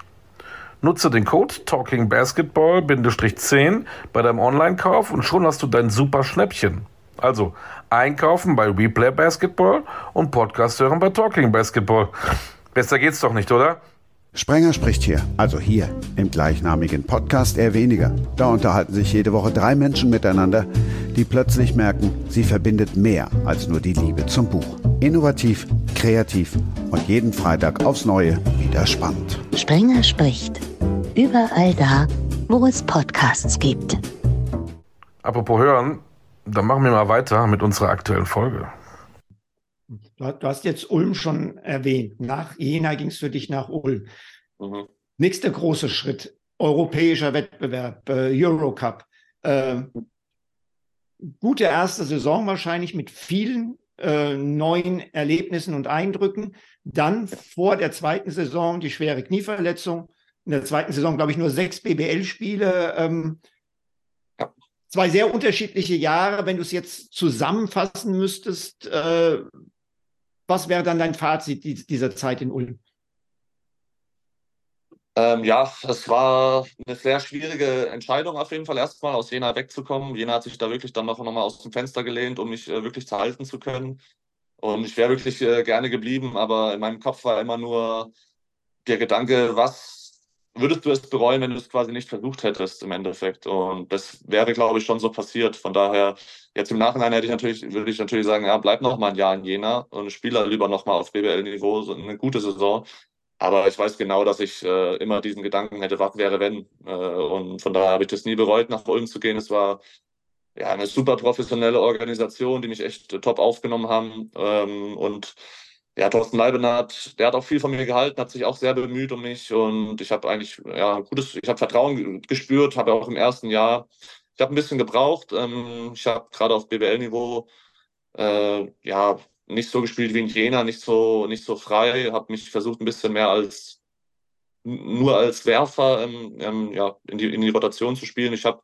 Nutze den Code TalkingBasketball-10 bei deinem Online-Kauf und schon hast du dein super Schnäppchen. Also einkaufen bei Replay Basketball und Podcast hören bei Talking Basketball. Besser geht's doch nicht, oder? Sprenger spricht hier, also hier im gleichnamigen Podcast eher weniger. Da unterhalten sich jede Woche drei Menschen miteinander, die plötzlich merken, sie verbindet mehr als nur die Liebe zum Buch. Innovativ, kreativ und jeden Freitag aufs Neue wieder spannend. Sprenger spricht. Überall da, wo es Podcasts gibt. Apropos hören, dann machen wir mal weiter mit unserer aktuellen Folge. Du hast jetzt Ulm schon erwähnt. Nach Jena ging es für dich nach Ulm. Mhm. Nächster große Schritt, europäischer Wettbewerb, äh, Eurocup. Äh, gute erste Saison wahrscheinlich mit vielen äh, neuen Erlebnissen und Eindrücken. Dann vor der zweiten Saison die schwere Knieverletzung. In der zweiten Saison, glaube ich, nur sechs BBL-Spiele. Ähm, zwei sehr unterschiedliche Jahre. Wenn du es jetzt zusammenfassen müsstest, äh, was wäre dann dein Fazit dieser Zeit in Ulm? Ähm, ja, es war eine sehr schwierige Entscheidung auf jeden Fall, erstmal aus Jena wegzukommen. Jena hat sich da wirklich dann noch, noch mal aus dem Fenster gelehnt, um mich äh, wirklich zu halten zu können. Und ich wäre wirklich äh, gerne geblieben, aber in meinem Kopf war immer nur der Gedanke, was würdest du es bereuen, wenn du es quasi nicht versucht hättest im Endeffekt? Und das wäre, glaube ich, schon so passiert. Von daher Jetzt im Nachhinein hätte ich natürlich, würde ich natürlich sagen, ja, bleib noch mal ein Jahr in Jena und spiele lieber noch mal auf BBL-Niveau, so eine gute Saison. Aber ich weiß genau, dass ich äh, immer diesen Gedanken hätte, was wäre wenn. Äh, und von daher habe ich das nie bereut, nach Ulm zu gehen. Es war ja eine super professionelle Organisation, die mich echt top aufgenommen haben. Ähm, und ja, Thorsten Leibenhardt, der hat auch viel von mir gehalten, hat sich auch sehr bemüht um mich und ich habe eigentlich ja gutes, ich habe Vertrauen gespürt, habe auch im ersten Jahr ich habe ein bisschen gebraucht. Ähm, ich habe gerade auf BBL-Niveau äh, ja nicht so gespielt wie in Jena, nicht so, nicht so frei, habe mich versucht, ein bisschen mehr als nur als Werfer ähm, ähm, ja, in, die, in die Rotation zu spielen. Ich habe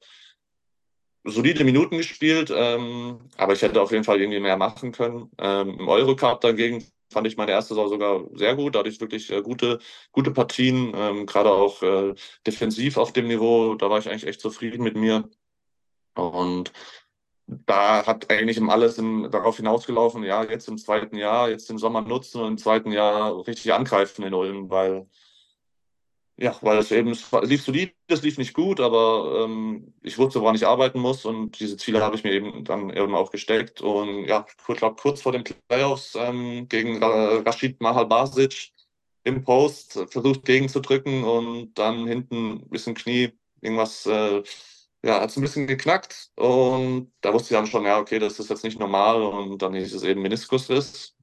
solide Minuten gespielt, ähm, aber ich hätte auf jeden Fall irgendwie mehr machen können. Ähm, Im Eurocup dagegen fand ich meine erste Saison sogar sehr gut. Da hatte ich wirklich äh, gute, gute Partien, ähm, gerade auch äh, defensiv auf dem Niveau. Da war ich eigentlich echt zufrieden mit mir. Und da hat eigentlich alles im, darauf hinausgelaufen, ja, jetzt im zweiten Jahr, jetzt den Sommer nutzen und im zweiten Jahr richtig angreifen in Ulm, weil ja, weil es eben es lief solide, es lief nicht gut, aber ähm, ich wusste, woran ich arbeiten muss und diese Ziele habe ich mir eben dann eben auch gesteckt. Und ja, ich glaube, kurz vor den Playoffs ähm, gegen Rashid Mahal Basic im Post versucht gegenzudrücken und dann hinten ein bisschen Knie irgendwas äh, ja, hat es ein bisschen geknackt und da wusste ich dann schon, ja, okay, das ist jetzt nicht normal und dann hieß es eben Meniskusriss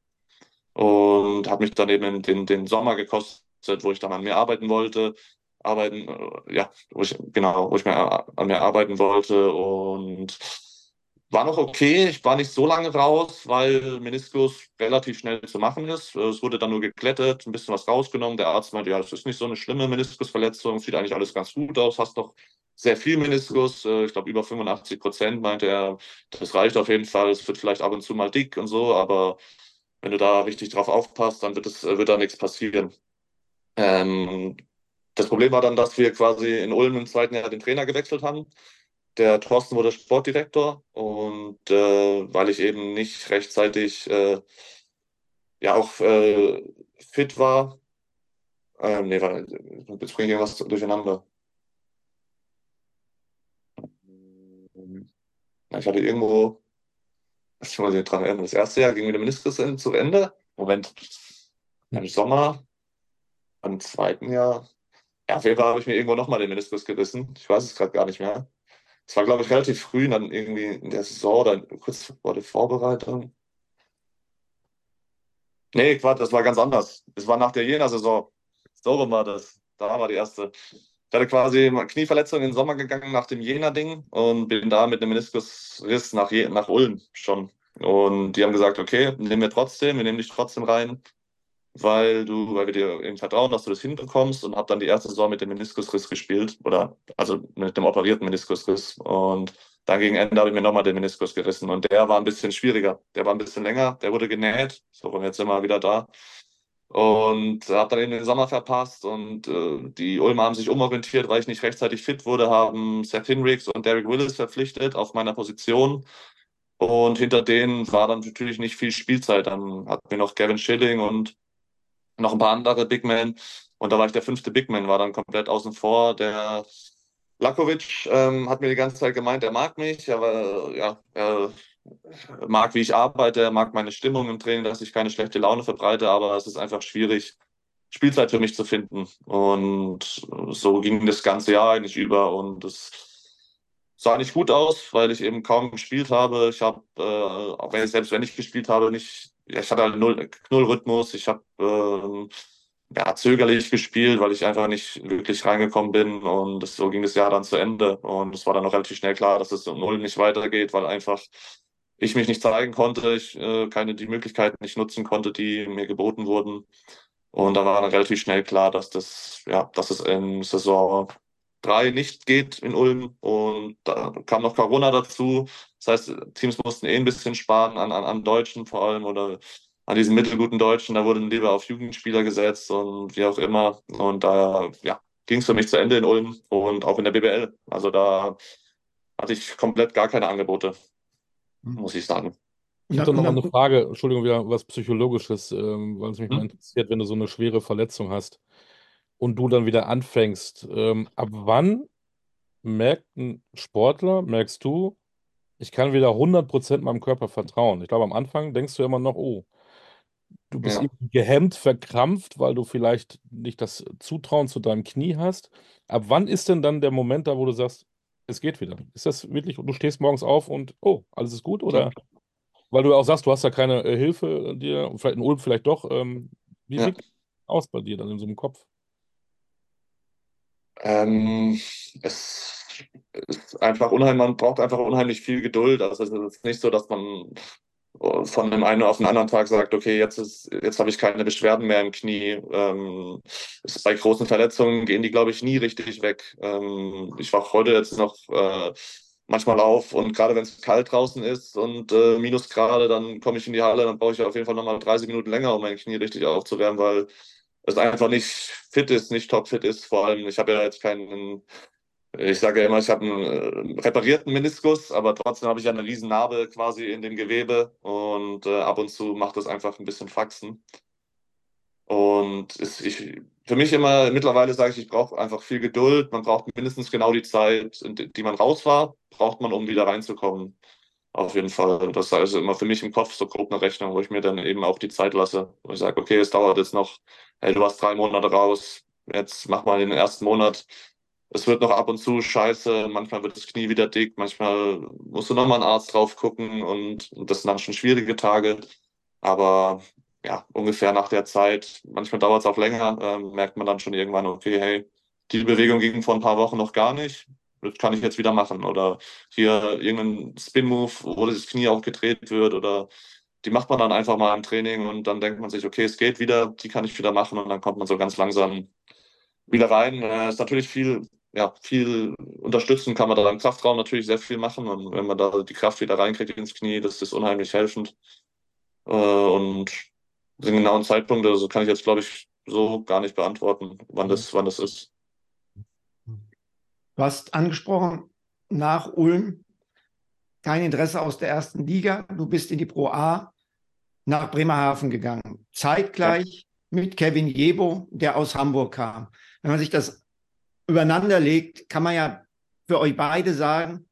und hat mich dann eben den, den Sommer gekostet, wo ich dann an mir arbeiten wollte, arbeiten, äh, ja, wo ich, genau, wo ich mir an mir arbeiten wollte und war noch okay. Ich war nicht so lange raus, weil Meniskus relativ schnell zu machen ist. Es wurde dann nur geklettet, ein bisschen was rausgenommen. Der Arzt meinte, ja, das ist nicht so eine schlimme Meniskusverletzung, sieht eigentlich alles ganz gut aus, hast doch sehr viel Meniskus, äh, ich glaube über 85 Prozent, meinte er, das reicht auf jeden Fall, es wird vielleicht ab und zu mal dick und so, aber wenn du da richtig drauf aufpasst, dann wird, es, wird da nichts passieren. Ähm, das Problem war dann, dass wir quasi in Ulm im zweiten Jahr den Trainer gewechselt haben. Der Thorsten wurde Sportdirektor und äh, weil ich eben nicht rechtzeitig äh, ja auch äh, fit war, ähm, nee, warte, jetzt bringe ich irgendwas durcheinander. Ich hatte irgendwo, ich muss mich dran erinnern, das erste Jahr ging mit dem Meniskus zu Ende. Moment, im Sommer, im zweiten Jahr, ja, auf jeden Fall habe ich mir irgendwo nochmal den Meniskus gerissen. Ich weiß es gerade gar nicht mehr. Es war, glaube ich, relativ früh, dann irgendwie in der Saison oder kurz vor der Vorbereitung. Nee, Quatsch, das war ganz anders. Es war nach der Jena-Saison. So rum war das. Da war die erste. Ich hatte quasi Knieverletzung in den Sommer gegangen nach dem Jena-Ding und bin da mit einem Meniskusriss nach, nach Ulm schon. Und die haben gesagt, okay, nehmen wir trotzdem, wir nehmen dich trotzdem rein weil du, weil wir dir eben vertrauen, dass du das hinbekommst und habe dann die erste Saison mit dem Meniskusriss gespielt oder also mit dem operierten Meniskusriss und dann gegen Ende habe ich mir nochmal den Meniskus gerissen und der war ein bisschen schwieriger. Der war ein bisschen länger, der wurde genäht, so und jetzt sind wir wieder da und habe dann eben den Sommer verpasst und äh, die Ulmer haben sich umorientiert, weil ich nicht rechtzeitig fit wurde, haben Seth Hinrichs und Derek Willis verpflichtet auf meiner Position und hinter denen war dann natürlich nicht viel Spielzeit. Dann hatten wir noch Gavin Schilling und noch ein paar andere Big Men. Und da war ich der fünfte Big Man, war dann komplett außen vor. Der Lakovic ähm, hat mir die ganze Zeit gemeint, er mag mich, aber ja, er mag, wie ich arbeite, er mag meine Stimmung im Training, dass ich keine schlechte Laune verbreite, aber es ist einfach schwierig, Spielzeit für mich zu finden. Und so ging das ganze Jahr eigentlich über und es sah nicht gut aus, weil ich eben kaum gespielt habe. Ich habe, äh, selbst wenn ich gespielt habe, nicht ich hatte halt null, null Rhythmus. Ich habe ähm, ja, zögerlich gespielt, weil ich einfach nicht wirklich reingekommen bin. Und so ging das Jahr dann zu Ende. Und es war dann auch relativ schnell klar, dass es um null nicht weitergeht, weil einfach ich mich nicht zeigen konnte, ich äh, keine die Möglichkeiten nicht nutzen konnte, die mir geboten wurden. Und da war dann relativ schnell klar, dass das, ja, dass es in Saison drei nicht geht in Ulm. Und da kam noch Corona dazu. Das heißt, Teams mussten eh ein bisschen sparen an, an, an Deutschen vor allem oder an diesen mittelguten Deutschen. Da wurden lieber auf Jugendspieler gesetzt und wie auch immer. Und da ja, ging es für mich zu Ende in Ulm und auch in der BBL. Also da hatte ich komplett gar keine Angebote, hm. muss ich sagen. Ich habe noch eine Frage, Entschuldigung, wieder was Psychologisches, ähm, weil es mich hm? mal interessiert, wenn du so eine schwere Verletzung hast und du dann wieder anfängst. Ähm, ab wann merkt ein Sportler, merkst du, ich kann wieder 100% meinem Körper vertrauen? Ich glaube, am Anfang denkst du immer noch, oh, du bist Ja. gehemmt, verkrampft, weil du vielleicht nicht das Zutrauen zu deinem Knie hast. Ab wann ist denn dann der Moment da, wo du sagst, es geht wieder? Ist das wirklich, du stehst morgens auf und, oh, alles ist gut? Oder weil du auch sagst, du hast ja keine äh, Hilfe dir, vielleicht in Ulm vielleicht doch. Ähm, wie Ja. sieht es aus bei dir dann in so einem Kopf? Ähm, es ist einfach unheimlich, man braucht einfach unheimlich viel Geduld. Also es ist nicht so, dass man von dem einen auf den anderen Tag sagt, okay, jetzt ist, jetzt habe ich keine Beschwerden mehr im Knie. Ähm, ist bei großen Verletzungen gehen die, glaube ich, nie richtig weg. Ähm, ich wache heute jetzt noch äh, manchmal auf und gerade wenn es kalt draußen ist und äh, Minusgrade, dann komme ich in die Halle, dann brauche ich auf jeden Fall nochmal 30 Minuten länger, um mein Knie richtig aufzuwärmen, weil es einfach nicht fit ist, nicht topfit ist. Vor allem, ich habe ja jetzt keinen, ich sage ja immer, ich habe einen äh, reparierten Meniskus, aber trotzdem habe ich ja eine riesen Narbe quasi in dem Gewebe und äh, ab und zu macht das einfach ein bisschen Faxen. Und ist, ich, für mich immer, mittlerweile sage ich, ich brauche einfach viel Geduld. Man braucht mindestens genau die Zeit, die man raus war, braucht man, um wieder reinzukommen. Auf jeden Fall. Das ist also immer für mich im Kopf so grob eine Rechnung, wo ich mir dann eben auch die Zeit lasse. Wo ich sage, okay, es dauert jetzt noch, hey, du warst drei Monate raus, jetzt mach mal den ersten Monat. Es wird noch ab und zu scheiße, manchmal wird das Knie wieder dick, manchmal musst du nochmal einen Arzt drauf gucken und, und das sind dann schon schwierige Tage. Aber ja, ungefähr nach der Zeit, manchmal dauert es auch länger, äh, merkt man dann schon irgendwann, okay, hey, die Bewegung ging vor ein paar Wochen noch gar nicht das kann ich jetzt wieder machen. Oder hier irgendein Spin-Move, wo das Knie auch gedreht wird oder die macht man dann einfach mal im Training und dann denkt man sich, okay, es geht wieder, die kann ich wieder machen und dann kommt man so ganz langsam wieder rein. Äh, ist natürlich viel ja, viel unterstützen kann man da im Kraftraum natürlich sehr viel machen. Und wenn man da die Kraft wieder reinkriegt ins Knie, das ist unheimlich helfend. Äh, und den genauen Zeitpunkt, also kann ich jetzt, glaube ich, so gar nicht beantworten, wann das, wann das ist. Du hast angesprochen, nach Ulm kein Interesse aus der ersten Liga. Du bist in die Pro A nach Bremerhaven gegangen. Zeitgleich ja. mit Kevin Jebo, der aus Hamburg kam. Wenn man sich das übereinander legt, kann man ja für euch beide sagen,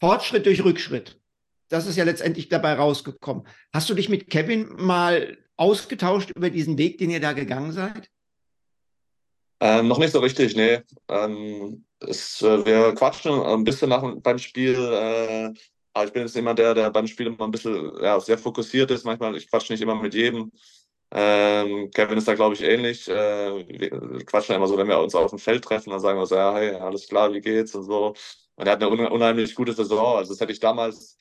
Fortschritt durch Rückschritt. Das ist ja letztendlich dabei rausgekommen. Hast du dich mit Kevin mal ausgetauscht über diesen Weg, den ihr da gegangen seid? Ähm, noch nicht so richtig, nee. Ähm, es, äh, wir quatschen ein bisschen nach, beim Spiel, äh, aber ich bin jetzt immer der, der beim Spiel immer ein bisschen ja, sehr fokussiert ist. Manchmal, ich quatsche nicht immer mit jedem. Ähm, Kevin ist da, glaube ich, ähnlich. Äh, wir quatschen immer so, wenn wir uns auf dem Feld treffen, dann sagen wir so, ja, hey, alles klar, wie geht's und so. Und er hat eine unheimlich gute Saison. Also das hätte ich damals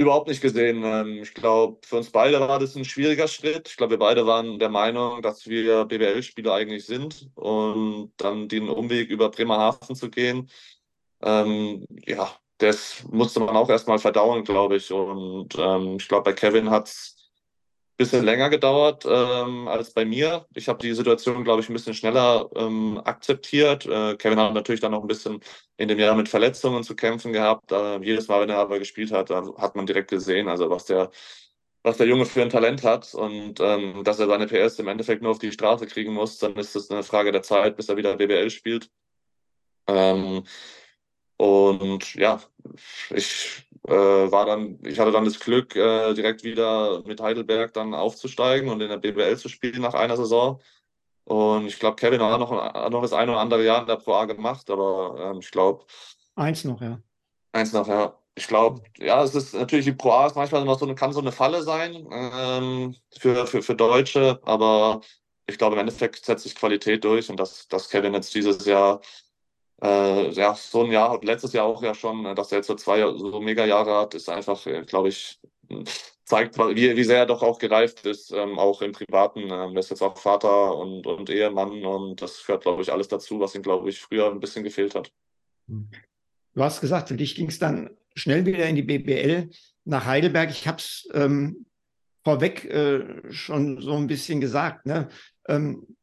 überhaupt nicht gesehen. Ähm, ich glaube, für uns beide war das ein schwieriger Schritt. Ich glaube, wir beide waren der Meinung, dass wir BWL-Spieler eigentlich sind und dann den Umweg über Bremerhaven zu gehen. Ähm, ja, das musste man auch erstmal verdauen, glaube ich. Und ähm, ich glaube, bei Kevin hat es bisschen länger gedauert ähm, als bei mir. Ich habe die Situation, glaube ich, ein bisschen schneller ähm, akzeptiert. Äh, Kevin hat natürlich dann noch ein bisschen in dem Jahr mit Verletzungen zu kämpfen gehabt. Äh, jedes Mal, wenn er aber gespielt hat, hat man direkt gesehen, also was der, was der Junge für ein Talent hat und ähm, dass er seine PS im Endeffekt nur auf die Straße kriegen muss, dann ist es eine Frage der Zeit, bis er wieder BBL spielt. Ähm, und ja, ich äh, war dann, ich hatte dann das Glück, äh, direkt wieder mit Heidelberg dann aufzusteigen und in der BBL zu spielen nach einer Saison. Und ich glaube, Kevin hat noch, noch das eine oder andere Jahr in der Pro A gemacht, aber ähm, ich glaube. Eins noch, ja. Eins noch, ja. Ich glaube, ja, es ist natürlich, die Pro A ist manchmal noch so eine, kann so eine Falle sein ähm, für, für, für Deutsche, aber ich glaube, im Endeffekt setzt sich Qualität durch und dass, dass Kevin jetzt dieses Jahr äh, ja, so ein Jahr, letztes Jahr auch ja schon, äh, dass er jetzt so zwei so mega Jahre hat, ist einfach, äh, glaube ich, zeigt, wie, wie sehr er doch auch gereift ist, ähm, auch im Privaten. Ähm, er ist jetzt auch Vater und, und Ehemann und das gehört, glaube ich, alles dazu, was ihm, glaube ich, früher ein bisschen gefehlt hat. Du hast gesagt, für dich ging es dann schnell wieder in die BBL nach Heidelberg. Ich habe es ähm, vorweg äh, schon so ein bisschen gesagt. Ne? Ähm,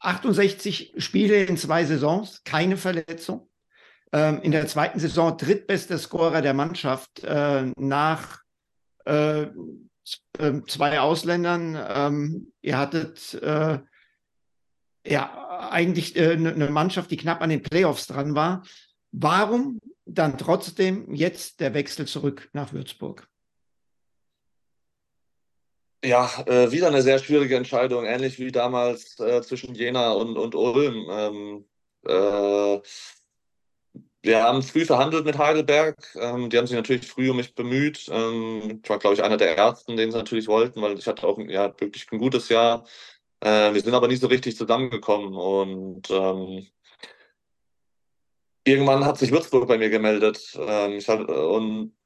68 Spiele in zwei Saisons, keine Verletzung. Ähm, in der zweiten Saison drittbester Scorer der Mannschaft äh, nach äh, äh, zwei Ausländern. Ähm, ihr hattet äh, ja eigentlich eine äh, ne Mannschaft, die knapp an den Playoffs dran war. Warum dann trotzdem jetzt der Wechsel zurück nach Würzburg? Ja, äh, wieder eine sehr schwierige Entscheidung, ähnlich wie damals äh, zwischen Jena und, und Ulm. Ähm, äh, wir haben früh verhandelt mit Heidelberg. Ähm, die haben sich natürlich früh um mich bemüht. Ähm, ich war, glaube ich, einer der ersten, den sie natürlich wollten, weil ich hatte auch ja, wirklich ein gutes Jahr. Äh, wir sind aber nie so richtig zusammengekommen und ähm, irgendwann hat sich Würzburg bei mir gemeldet. Ähm, ich hatte, und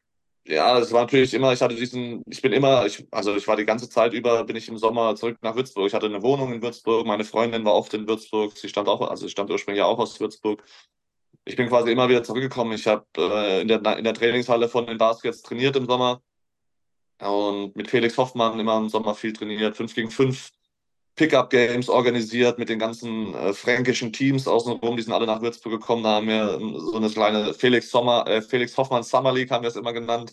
ja, es war natürlich immer, ich hatte diesen, ich bin immer, ich, also ich war die ganze Zeit über, bin ich im Sommer zurück nach Würzburg. Ich hatte eine Wohnung in Würzburg, meine Freundin war oft in Würzburg, sie stammt auch, also sie stammt ursprünglich auch aus Würzburg. Ich bin quasi immer wieder zurückgekommen. Ich habe äh, in, der, in der Trainingshalle von den Baskets trainiert im Sommer und mit Felix Hoffmann immer im Sommer viel trainiert, 5 gegen 5 Pickup-Games organisiert mit den ganzen äh, fränkischen Teams außenrum. Die sind alle nach Würzburg gekommen. Da haben wir so eine kleine Felix, Sommer, äh, Felix Hoffmann Summer League, haben wir es immer genannt.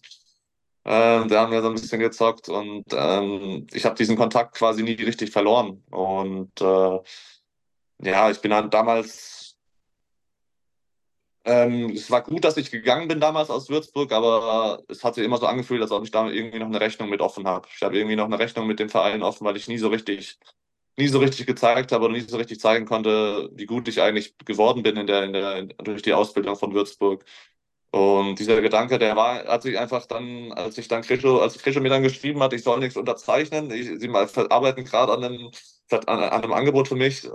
Ähm, da haben wir so ein bisschen gezockt und ähm, ich habe diesen Kontakt quasi nie richtig verloren. Und äh, ja, ich bin dann damals. Ähm, es war gut, dass ich gegangen bin damals aus Würzburg, aber es hat sich immer so angefühlt, als ob ich da irgendwie noch eine Rechnung mit offen habe. Ich habe irgendwie noch eine Rechnung mit dem Verein offen, weil ich nie so richtig nie so richtig gezeigt habe oder nie so richtig zeigen konnte, wie gut ich eigentlich geworden bin in der, in der, durch die Ausbildung von Würzburg. Und dieser Gedanke, der war, hat sich einfach dann, als ich dann Krischo, als Krischo mir dann geschrieben hat, ich soll nichts unterzeichnen, ich, sie mal arbeiten gerade an einem, an, an einem Angebot für mich.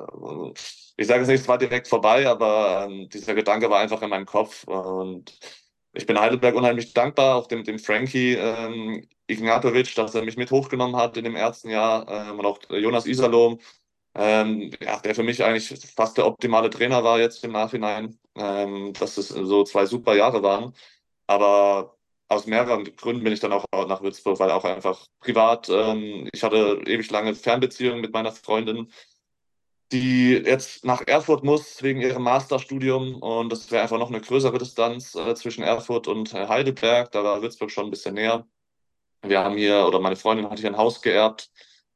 Ich sage es nicht, es war direkt vorbei, aber ähm, dieser Gedanke war einfach in meinem Kopf. Und ich bin Heidelberg unheimlich dankbar, auch dem, dem Frankie ähm, Ignatovic, dass er mich mit hochgenommen hat in dem ersten Jahr ähm, und auch Jonas Iserlohm, ähm, ja, der für mich eigentlich fast der optimale Trainer war jetzt im Nachhinein, ähm, dass es so zwei super Jahre waren. Aber aus mehreren Gründen bin ich dann auch nach Würzburg, weil auch einfach privat, ähm, ich hatte ewig lange Fernbeziehungen mit meiner Freundin, die jetzt nach Erfurt muss wegen ihrem Masterstudium und das wäre einfach noch eine größere Distanz äh, zwischen Erfurt und äh, Heidelberg. Da war Würzburg schon ein bisschen näher. Wir haben hier, oder meine Freundin hat hier ein Haus geerbt,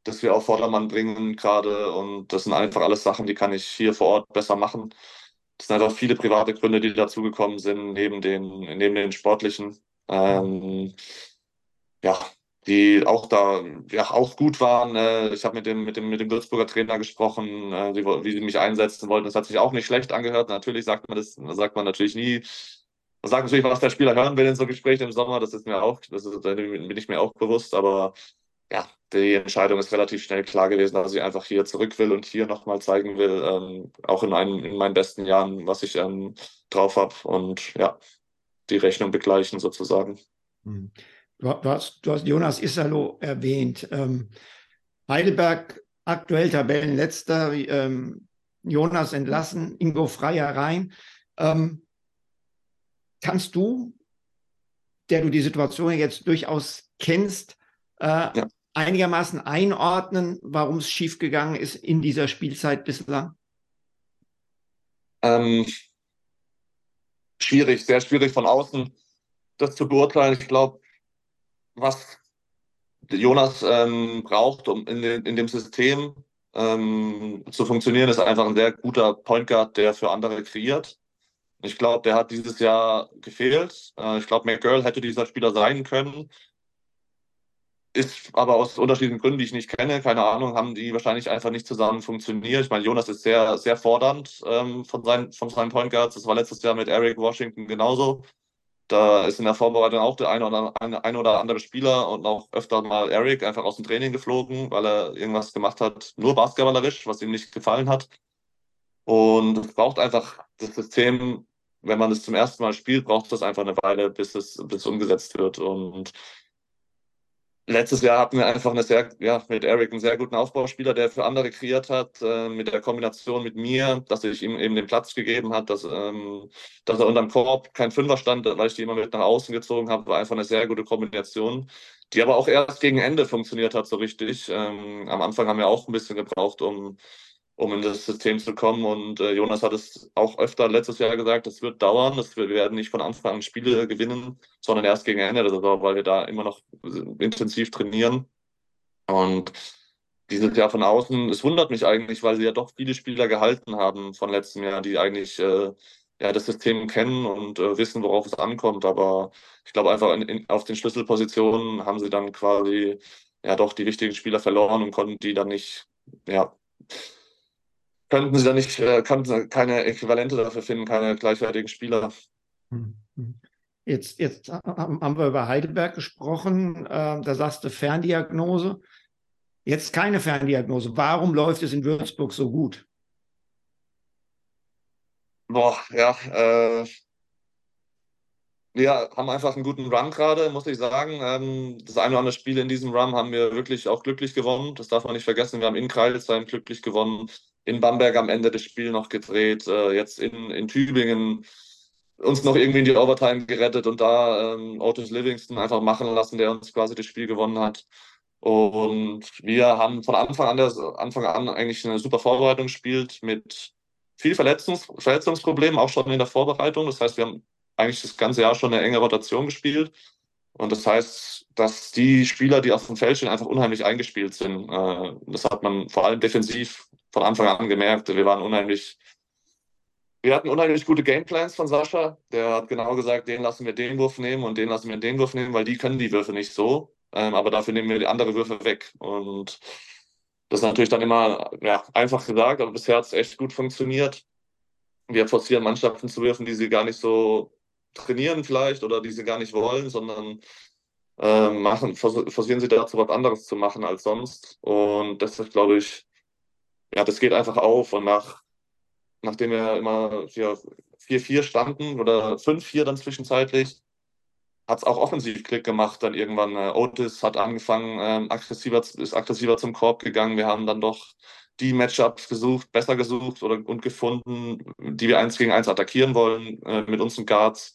das wir auf Vordermann bringen gerade und das sind einfach alles Sachen, die kann ich hier vor Ort besser machen. Das sind einfach viele private Gründe, die dazugekommen sind, neben den, neben den sportlichen. Ähm, ja, die auch da ja auch gut waren. Äh, ich habe mit dem, mit, dem, mit dem Würzburger Trainer gesprochen, äh, wie, wie sie mich einsetzen wollten. Das hat sich auch nicht schlecht angehört. Natürlich sagt man das, sagt man natürlich nie. Man sagt natürlich, was der Spieler hören will in so Gesprächen im Sommer, das ist mir auch, das ist, bin ich mir auch bewusst, aber ja, die Entscheidung ist relativ schnell klar gewesen, dass ich einfach hier zurück will und hier nochmal zeigen will, ähm, auch in, einem, in meinen besten Jahren, was ich ähm, drauf habe und ja, die Rechnung begleichen sozusagen. Hm. Du, hast, du hast Jonas Isalo erwähnt. Ähm, Heidelberg aktuell Tabellenletzter, ähm, Jonas entlassen, Ingo Freier rein. Ähm, kannst du, der du die Situation jetzt durchaus kennst, äh, ja. einigermaßen einordnen, warum es schiefgegangen ist in dieser Spielzeit bislang? Ähm, schwierig, sehr schwierig von außen das zu beurteilen. Ich glaube, was Jonas ähm, braucht, um in, in dem System ähm, zu funktionieren, ist einfach ein sehr guter Point Guard, der für andere kreiert. Ich glaube, der hat dieses Jahr gefehlt. Äh, ich glaube, McGirl hätte dieser Spieler sein können. Ist aber aus unterschiedlichen Gründen, die ich nicht kenne, keine Ahnung, haben die wahrscheinlich einfach nicht zusammen funktioniert. Ich meine, Jonas ist sehr, sehr fordernd ähm, von, seinen, von seinen Point Guards. Das war letztes Jahr mit Eric Washington genauso. Da ist in der Vorbereitung auch der eine oder, eine, ein oder andere Spieler und auch öfter mal Eric einfach aus dem Training geflogen, weil er irgendwas gemacht hat, nur basketballerisch, was ihm nicht gefallen hat. Und braucht einfach das System, wenn man es zum ersten Mal spielt, braucht es einfach eine Weile, bis es, bis es umgesetzt wird. Und letztes Jahr hatten wir einfach eine sehr, ja, mit Eric einen sehr guten Aufbauspieler, der für andere kreiert hat, äh, mit der Kombination mit mir, dass ich ihm eben den Platz gegeben hat, dass, ähm, dass er unterm Korb kein Fünfer stand, weil ich die immer mit nach außen gezogen habe, war einfach eine sehr gute Kombination, die aber auch erst gegen Ende funktioniert hat, so richtig. Ähm, am Anfang haben wir auch ein bisschen gebraucht, um um in das System zu kommen. Und äh, Jonas hat es auch öfter letztes Jahr gesagt, das wird dauern, das wir, wir werden nicht von Anfang an Spiele gewinnen, sondern erst gegen Ende der Saison, weil wir da immer noch intensiv trainieren. Und dieses Jahr von außen, es wundert mich eigentlich, weil sie ja doch viele Spieler gehalten haben von letztem Jahr, die eigentlich äh, ja, das System kennen und äh, wissen, worauf es ankommt. Aber ich glaube einfach in, in, auf den Schlüsselpositionen haben sie dann quasi ja doch die wichtigen Spieler verloren und konnten die dann nicht ja, könnten sie da nicht, äh, könnten keine Äquivalente dafür finden, keine gleichwertigen Spieler. Hm, hm. Jetzt, jetzt haben wir über Heidelberg gesprochen. Äh, da sagst du Ferndiagnose. Jetzt keine Ferndiagnose. Warum läuft es in Würzburg so gut? Boah, ja, äh, wir haben einfach einen guten Run gerade, muss ich sagen. Ähm, das eine oder andere Spiel in diesem Run haben wir wirklich auch glücklich gewonnen. Das darf man nicht vergessen. Wir haben in Kreilsheim glücklich gewonnen in Bamberg am Ende des Spiels noch gedreht, äh, jetzt in, in Tübingen uns noch irgendwie in die Overtime gerettet und da ähm, Otis Livingston einfach machen lassen, der uns quasi das Spiel gewonnen hat. Und wir haben von Anfang an, der, Anfang an eigentlich eine super Vorbereitung gespielt mit viel Verletzungs Verletzungsproblemen, auch schon in der Vorbereitung. Das heißt, wir haben eigentlich das ganze Jahr schon eine enge Rotation gespielt. Und das heißt, dass die Spieler, die auf dem Feld stehen, einfach unheimlich eingespielt sind. Äh, das hat man vor allem defensiv von Anfang an gemerkt. Wir waren unheimlich, wir hatten unheimlich gute Gameplans von Sascha. Der hat genau gesagt, den lassen wir den Wurf nehmen und den lassen wir den Wurf nehmen, weil die können die Würfe nicht so. Ähm, aber dafür nehmen wir die andere Würfe weg. Und das ist natürlich dann immer ja, einfach gesagt, aber bisher hat es echt gut funktioniert. Wir forcieren Mannschaften zu würfen, die sie gar nicht so trainieren vielleicht oder die sie gar nicht wollen, sondern äh, machen, forcieren sie dazu, was anderes zu machen als sonst. Und ist, glaube ich, ja, das geht einfach auf. Und nach, nachdem wir immer 4-4 standen oder 5-4 dann zwischenzeitlich, hat es auch offensiv Klick gemacht. Dann irgendwann äh, Otis hat angefangen, ähm, aggressiver, ist aggressiver zum Korb gegangen. Wir haben dann doch die Matchups gesucht, besser gesucht oder, und gefunden, die wir eins gegen eins attackieren wollen äh, mit unseren Guards.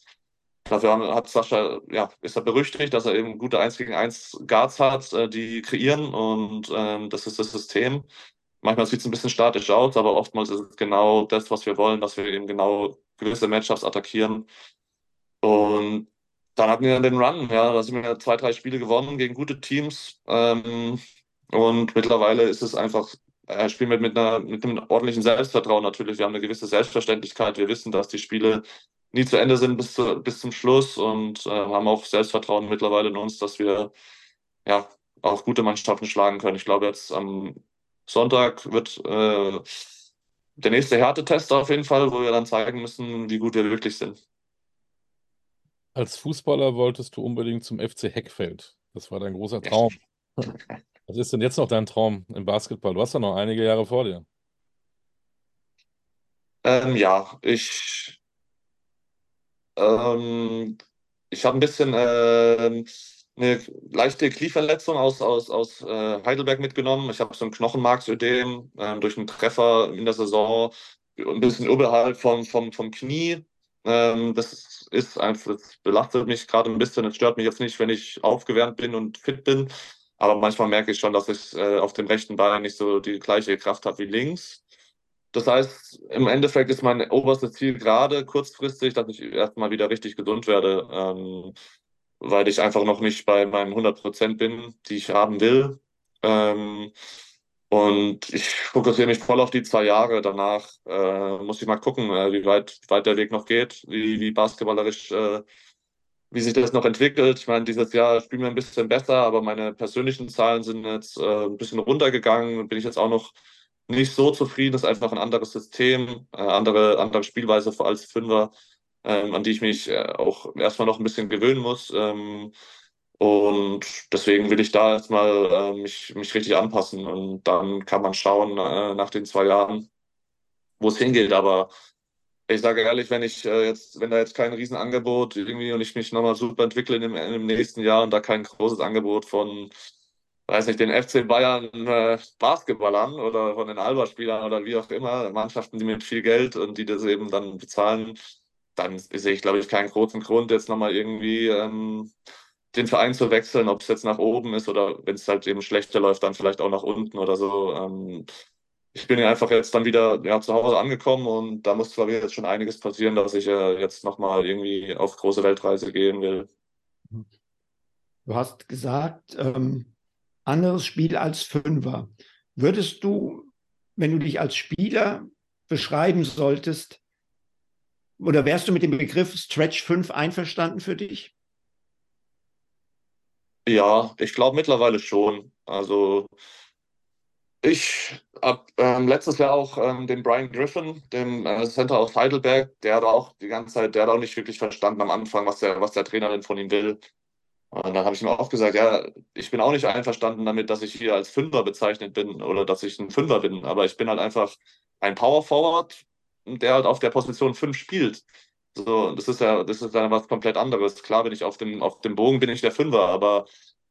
Dafür hat Sascha, ja, ist er berüchtigt, dass er eben gute 1 gegen 1 Guards hat, äh, die kreieren und ähm, das ist das System. Manchmal sieht es ein bisschen statisch aus, aber oftmals ist es genau das, was wir wollen, dass wir eben genau gewisse Matchups attackieren. Und dann hatten wir den Run, ja, da sind wir zwei, drei Spiele gewonnen gegen gute Teams. Ähm, und mittlerweile ist es einfach, äh, spielen wir mit, einer, mit einem ordentlichen Selbstvertrauen natürlich. Wir haben eine gewisse Selbstverständlichkeit. Wir wissen, dass die Spiele nie zu Ende sind bis, zu, bis zum Schluss und äh, haben auch Selbstvertrauen mittlerweile in uns, dass wir ja auch gute Mannschaften schlagen können. Ich glaube, jetzt am Sonntag wird äh, der nächste Härtetest auf jeden Fall, wo wir dann zeigen müssen, wie gut wir wirklich sind. Als Fußballer wolltest du unbedingt zum FC Heckfeld. Das war dein großer Traum. Was ist denn jetzt noch dein Traum im Basketball? Du hast ja noch einige Jahre vor dir. Ähm, ja, ich, ähm, ich habe ein bisschen äh, eine leichte Knieverletzung aus, aus, aus äh, Heidelberg mitgenommen. Ich habe so ein Knochenmarksödem äh, durch einen Treffer in der Saison, ein bisschen oberhalb vom, vom, vom Knie. Ähm, das ist einfach, das belastet mich gerade ein bisschen. Es stört mich jetzt nicht, wenn ich aufgewärmt bin und fit bin. Aber manchmal merke ich schon, dass ich äh, auf dem rechten Bein nicht so die gleiche Kraft habe wie links. Das heißt, im Endeffekt ist mein oberstes Ziel gerade kurzfristig, dass ich erstmal wieder richtig gesund werde. Ähm, weil ich einfach noch nicht bei meinen 100 Prozent bin, die ich haben will. Ähm, und ich fokussiere mich voll auf die zwei Jahre. Danach äh, muss ich mal gucken, äh, wie, weit, wie weit der Weg noch geht, wie, wie basketballerisch, äh, wie sich das noch entwickelt. Ich meine, dieses Jahr spielen wir ein bisschen besser, aber meine persönlichen Zahlen sind jetzt äh, ein bisschen runtergegangen. Bin ich jetzt auch noch nicht so zufrieden. Das ist einfach ein anderes System, äh, andere, andere Spielweise als Fünfer ähm, an die ich mich äh, auch erstmal noch ein bisschen gewöhnen muss. Ähm, und deswegen will ich da erstmal äh, mich, mich richtig anpassen und dann kann man schauen äh, nach den zwei Jahren, wo es hingeht. Aber ich sage ehrlich, wenn ich äh, jetzt, wenn da jetzt kein Riesenangebot irgendwie und ich mich nochmal super entwickle in dem nächsten Jahr und da kein großes Angebot von, weiß nicht, den FC Bayern äh, Basketballern oder von den Alba-Spielern oder wie auch immer, Mannschaften, die mit viel Geld und die das eben dann bezahlen, dann sehe ich, glaube ich, keinen großen Grund, jetzt nochmal irgendwie ähm, den Verein zu wechseln, ob es jetzt nach oben ist oder wenn es halt eben schlechter läuft, dann vielleicht auch nach unten oder so. Ähm, ich bin ja einfach jetzt dann wieder ja, zu Hause angekommen und da muss, glaube ich, jetzt schon einiges passieren, dass ich äh, jetzt nochmal irgendwie auf große Weltreise gehen will. Du hast gesagt, ähm, anderes Spiel als Fünfer. Würdest du, wenn du dich als Spieler beschreiben solltest, oder wärst du mit dem Begriff Stretch 5 einverstanden für dich? Ja, ich glaube mittlerweile schon. Also ich habe ähm, letztes Jahr auch ähm, den Brian Griffin, dem äh, Center aus Heidelberg, der hat auch die ganze Zeit, der hat auch nicht wirklich verstanden am Anfang, was der, was der Trainer denn von ihm will. Und dann habe ich ihm auch gesagt, ja, ich bin auch nicht einverstanden damit, dass ich hier als Fünfer bezeichnet bin oder dass ich ein Fünfer bin, aber ich bin halt einfach ein Power Forward, der halt auf der Position 5 spielt. So, das ist ja, das ist ja was komplett anderes. Klar bin ich auf dem, auf dem Bogen bin ich der Fünfer, aber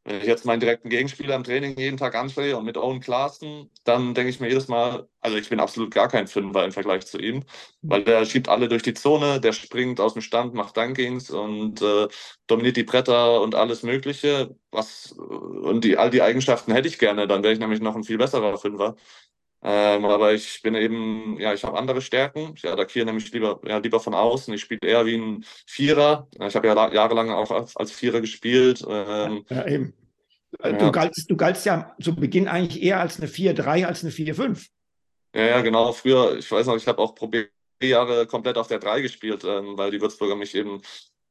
wenn ich jetzt meinen direkten Gegenspieler im Training jeden Tag anspreche und mit Owen Klaassen, dann denke ich mir jedes Mal, also ich bin absolut gar kein Fünfer im Vergleich zu ihm, weil der schiebt alle durch die Zone, der springt aus dem Stand, macht Dunkings und äh, dominiert die Bretter und alles Mögliche. Was, und die, all die Eigenschaften hätte ich gerne, dann wäre ich nämlich noch ein viel besserer Fünfer. Ähm, aber ich bin eben, ja, ich habe andere Stärken. Ich attackiere nämlich lieber, ja, lieber von außen. Ich spiele eher wie ein Vierer. Ich habe ja jahrelang auch als, als Vierer gespielt. Ähm, ja, eben. Äh, du, ja. galtst, du galtst ja zu Beginn eigentlich eher als eine 4-3 als eine 4-5. Ja, ja, genau. Früher, ich weiß noch, ich habe auch probiert, Jahre komplett auf der 3 gespielt, ähm, weil die Würzburger mich eben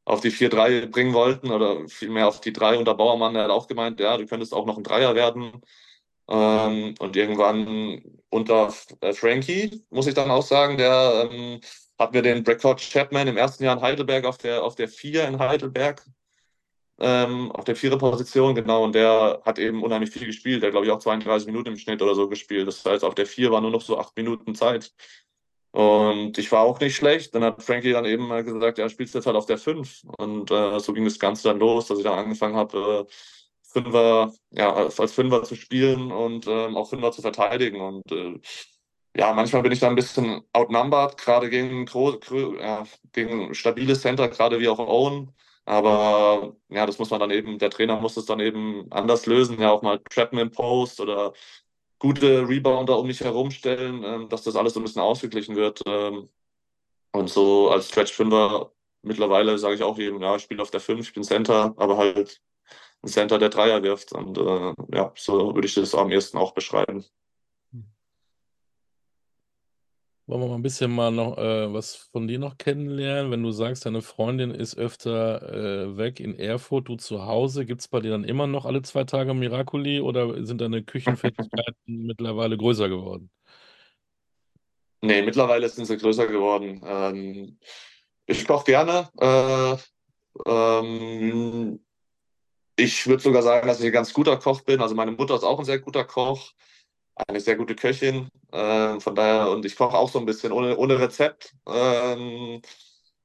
auf die 4-3 bringen wollten oder vielmehr auf die 3 unter Bauermann. Der hat auch gemeint, ja, du könntest auch noch ein Dreier werden. Ähm, und irgendwann unter äh, Frankie, muss ich dann auch sagen, der ähm, hat mir den Breckford Chapman im ersten Jahr in Heidelberg auf der, auf der 4 in Heidelberg, ähm, auf der vierer Position, genau, und der hat eben unheimlich viel gespielt. Der glaube ich auch 32 Minuten im Schnitt oder so gespielt. Das heißt, auf der 4 war nur noch so acht Minuten Zeit. Und ich war auch nicht schlecht. Dann hat Frankie dann eben gesagt, ja, spielst jetzt halt auf der 5. Und äh, so ging das Ganze dann los, dass ich dann angefangen habe, äh, Fünfer, ja, als, Fünfer zu spielen und ähm, auch Fünfer zu verteidigen. Und äh, ja, manchmal bin ich da ein bisschen outnumbered, gerade gegen, ja, gegen stabile Center, gerade wie auch Owen. Aber ja, das muss man dann eben, der Trainer muss es dann eben anders lösen, ja auch mal Trappen im Post oder gute Rebounder um mich herumstellen, ähm, dass das alles so ein bisschen ausgeglichen wird. Ähm, und so als Stretch-Fünfer mittlerweile sage ich auch jedem, ja, ich spiele auf der 5, ich bin Center, aber halt ein Center, der Dreier wirft. Und äh, ja, so würde ich das am ehesten auch beschreiben. Wollen wir mal ein bisschen mal noch äh, was von dir noch kennenlernen? Wenn du sagst, deine Freundin ist öfter äh, weg in Erfurt, du zu Hause, gibt es bei dir dann immer noch alle zwei Tage Miracoli oder sind deine Küchenfertigkeiten mittlerweile größer geworden? Nee, mittlerweile sind sie größer geworden. Ähm, ich koche gerne. Äh, ähm, ich würde sogar sagen, dass ich ein ganz guter Koch bin. Also meine Mutter ist auch ein sehr guter Koch eine sehr gute Köchin. Äh, von daher, und ich koche auch so ein bisschen ohne, ohne Rezept. Ähm,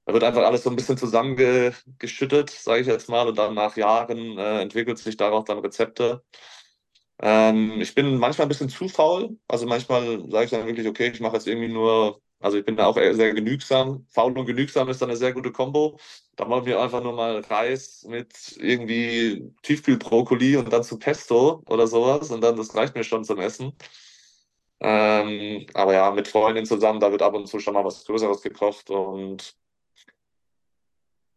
da wird einfach alles so ein bisschen zusammengeschüttet, sage ich jetzt mal, und dann nach Jahren äh, entwickelt sich daraus dann Rezepte. Ähm, ich bin manchmal ein bisschen zu faul. Also manchmal sage ich dann wirklich, okay, ich mache jetzt irgendwie nur also ich bin da auch sehr genügsam. Faul und genügsam ist dann eine sehr gute Kombo. Da machen wir einfach nur mal Reis mit irgendwie Tiefkühlbrokkoli und dann zu Pesto oder sowas. Und dann, das reicht mir schon zum Essen. Ähm, aber ja, mit Freundinnen zusammen, da wird ab und zu schon mal was Größeres gekocht. Und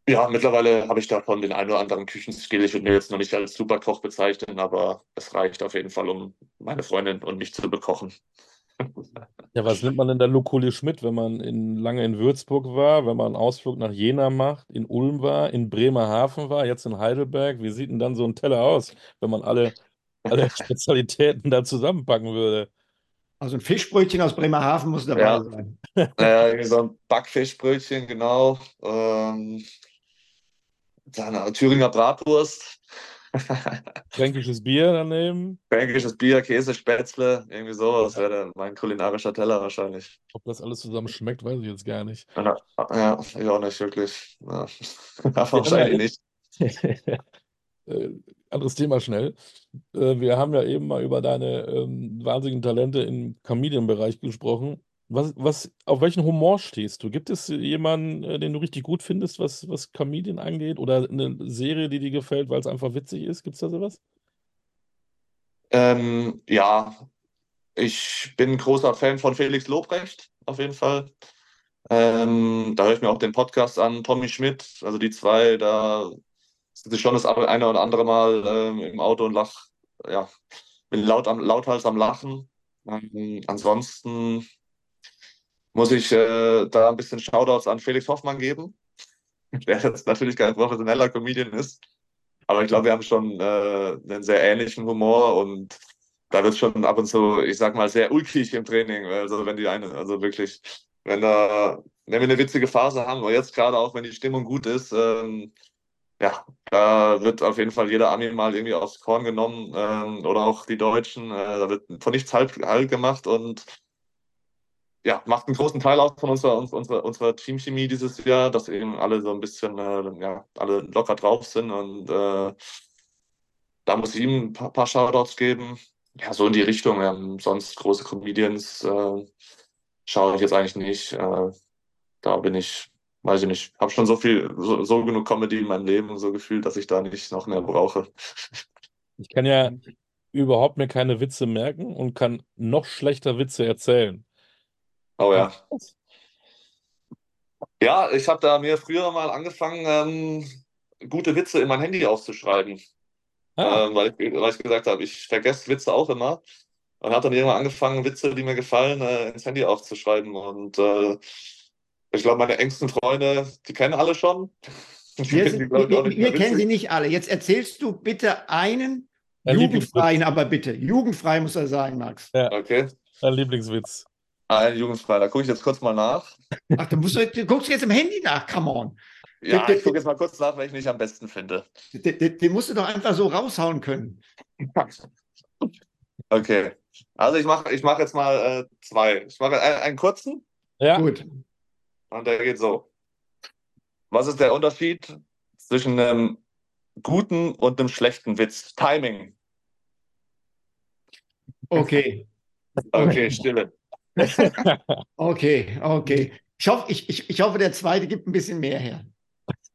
ja, mittlerweile habe ich davon den einen oder anderen Küchenskill. Ich würde mir jetzt noch nicht als Superkoch bezeichnen, aber es reicht auf jeden Fall, um meine Freundin und mich zu bekochen. Ja, was nimmt man denn da lokalisch mit, wenn man in, lange in Würzburg war, wenn man einen Ausflug nach Jena macht, in Ulm war, in Bremerhaven war, jetzt in Heidelberg? Wie sieht denn dann so ein Teller aus, wenn man alle, alle Spezialitäten da zusammenpacken würde? Also ein Fischbrötchen aus Bremerhaven muss dabei ja. sein. Ja, so ein Backfischbrötchen, genau. Ähm, dann Thüringer Bratwurst. Fränkisches Bier daneben. Fränkisches Bier, Käse, Spätzle, irgendwie sowas wäre mein kulinarischer Teller wahrscheinlich. Ob das alles zusammen schmeckt, weiß ich jetzt gar nicht. Ja, ja ich auch nicht wirklich. Ja. wahrscheinlich nicht. Äh, anderes Thema schnell. Äh, wir haben ja eben mal über deine ähm, wahnsinnigen Talente im Comedian-Bereich gesprochen. Was, was, auf welchen Humor stehst du? Gibt es jemanden, äh, den du richtig gut findest, was, was Comedian angeht? Oder eine Serie, die dir gefällt, weil es einfach witzig ist? Gibt es da sowas? Ähm, ja, ich bin großer Fan von Felix Lobrecht, auf jeden Fall. Ähm, da höre ich mir auch den Podcast an, Tommy Schmidt, also die zwei, da sitze ich schon das eine oder andere Mal ähm, im Auto und lach, ja, bin laut am, lauthals am Lachen. Ähm, ansonsten muss ich äh, da ein bisschen Shoutouts an Felix Hoffmann geben, der jetzt natürlich kein professioneller Comedian ist. Aber ich glaube, wir haben schon äh, einen sehr ähnlichen Humor und da wird schon ab und zu, ich sag mal, sehr ulkig im Training. Also wenn die eine, also wirklich, wenn da, wenn wir eine witzige Phase haben, aber jetzt gerade auch, wenn die Stimmung gut ist, ähm, ja, da wird auf jeden Fall jeder Ami mal irgendwie aufs Korn genommen ähm, oder auch die Deutschen. Äh, da wird von nichts halt, halt gemacht und ja, macht einen großen Teil aus von unserer, unserer, unserer Teamchemie dieses Jahr, dass eben alle so ein bisschen, äh, ja, alle locker drauf sind und äh, da muss ich ihm ein paar, paar Shoutouts geben. Ja, so in die Richtung. Ähm, sonst große Comedians äh, schaue ich jetzt eigentlich nicht. Äh, da bin ich, weiß ich nicht, habe schon so viel, so, so genug Comedy in meinem Leben so gefühlt, dass ich da nicht noch mehr brauche. Ich kann ja überhaupt mir keine Witze merken und kann noch schlechter Witze erzählen. Oh ja. Ja, ich habe da mir früher mal angefangen, ähm, gute Witze in mein Handy aufzuschreiben. Ah. Ähm, weil, ich, weil ich gesagt habe, ich vergesse Witze auch immer. Und habe dann irgendwann angefangen, Witze, die mir gefallen, äh, ins Handy aufzuschreiben. Und äh, ich glaube, meine engsten Freunde, die kennen alle schon. Wir, sind, wir, wir kennen sie nicht alle. Jetzt erzählst du bitte einen jugendfreien, aber bitte. Jugendfrei muss er sein, Max. Ja. Okay. Dein Lieblingswitz. Ein Jugendfrei, da gucke ich jetzt kurz mal nach. Ach, du, musst, du guckst jetzt im Handy nach, come on. Ja, den, ich gucke jetzt mal kurz nach, welchen ich am besten finde. Den, den, den musst du doch einfach so raushauen können. okay. Also ich mache ich mach jetzt mal äh, zwei. Ich mache einen, einen kurzen. Ja. Gut. Und der geht so. Was ist der Unterschied zwischen einem guten und einem schlechten Witz. Timing. Okay. Okay, Stille. Okay, okay. Ich hoffe, ich, ich, ich hoffe, der zweite gibt ein bisschen mehr her.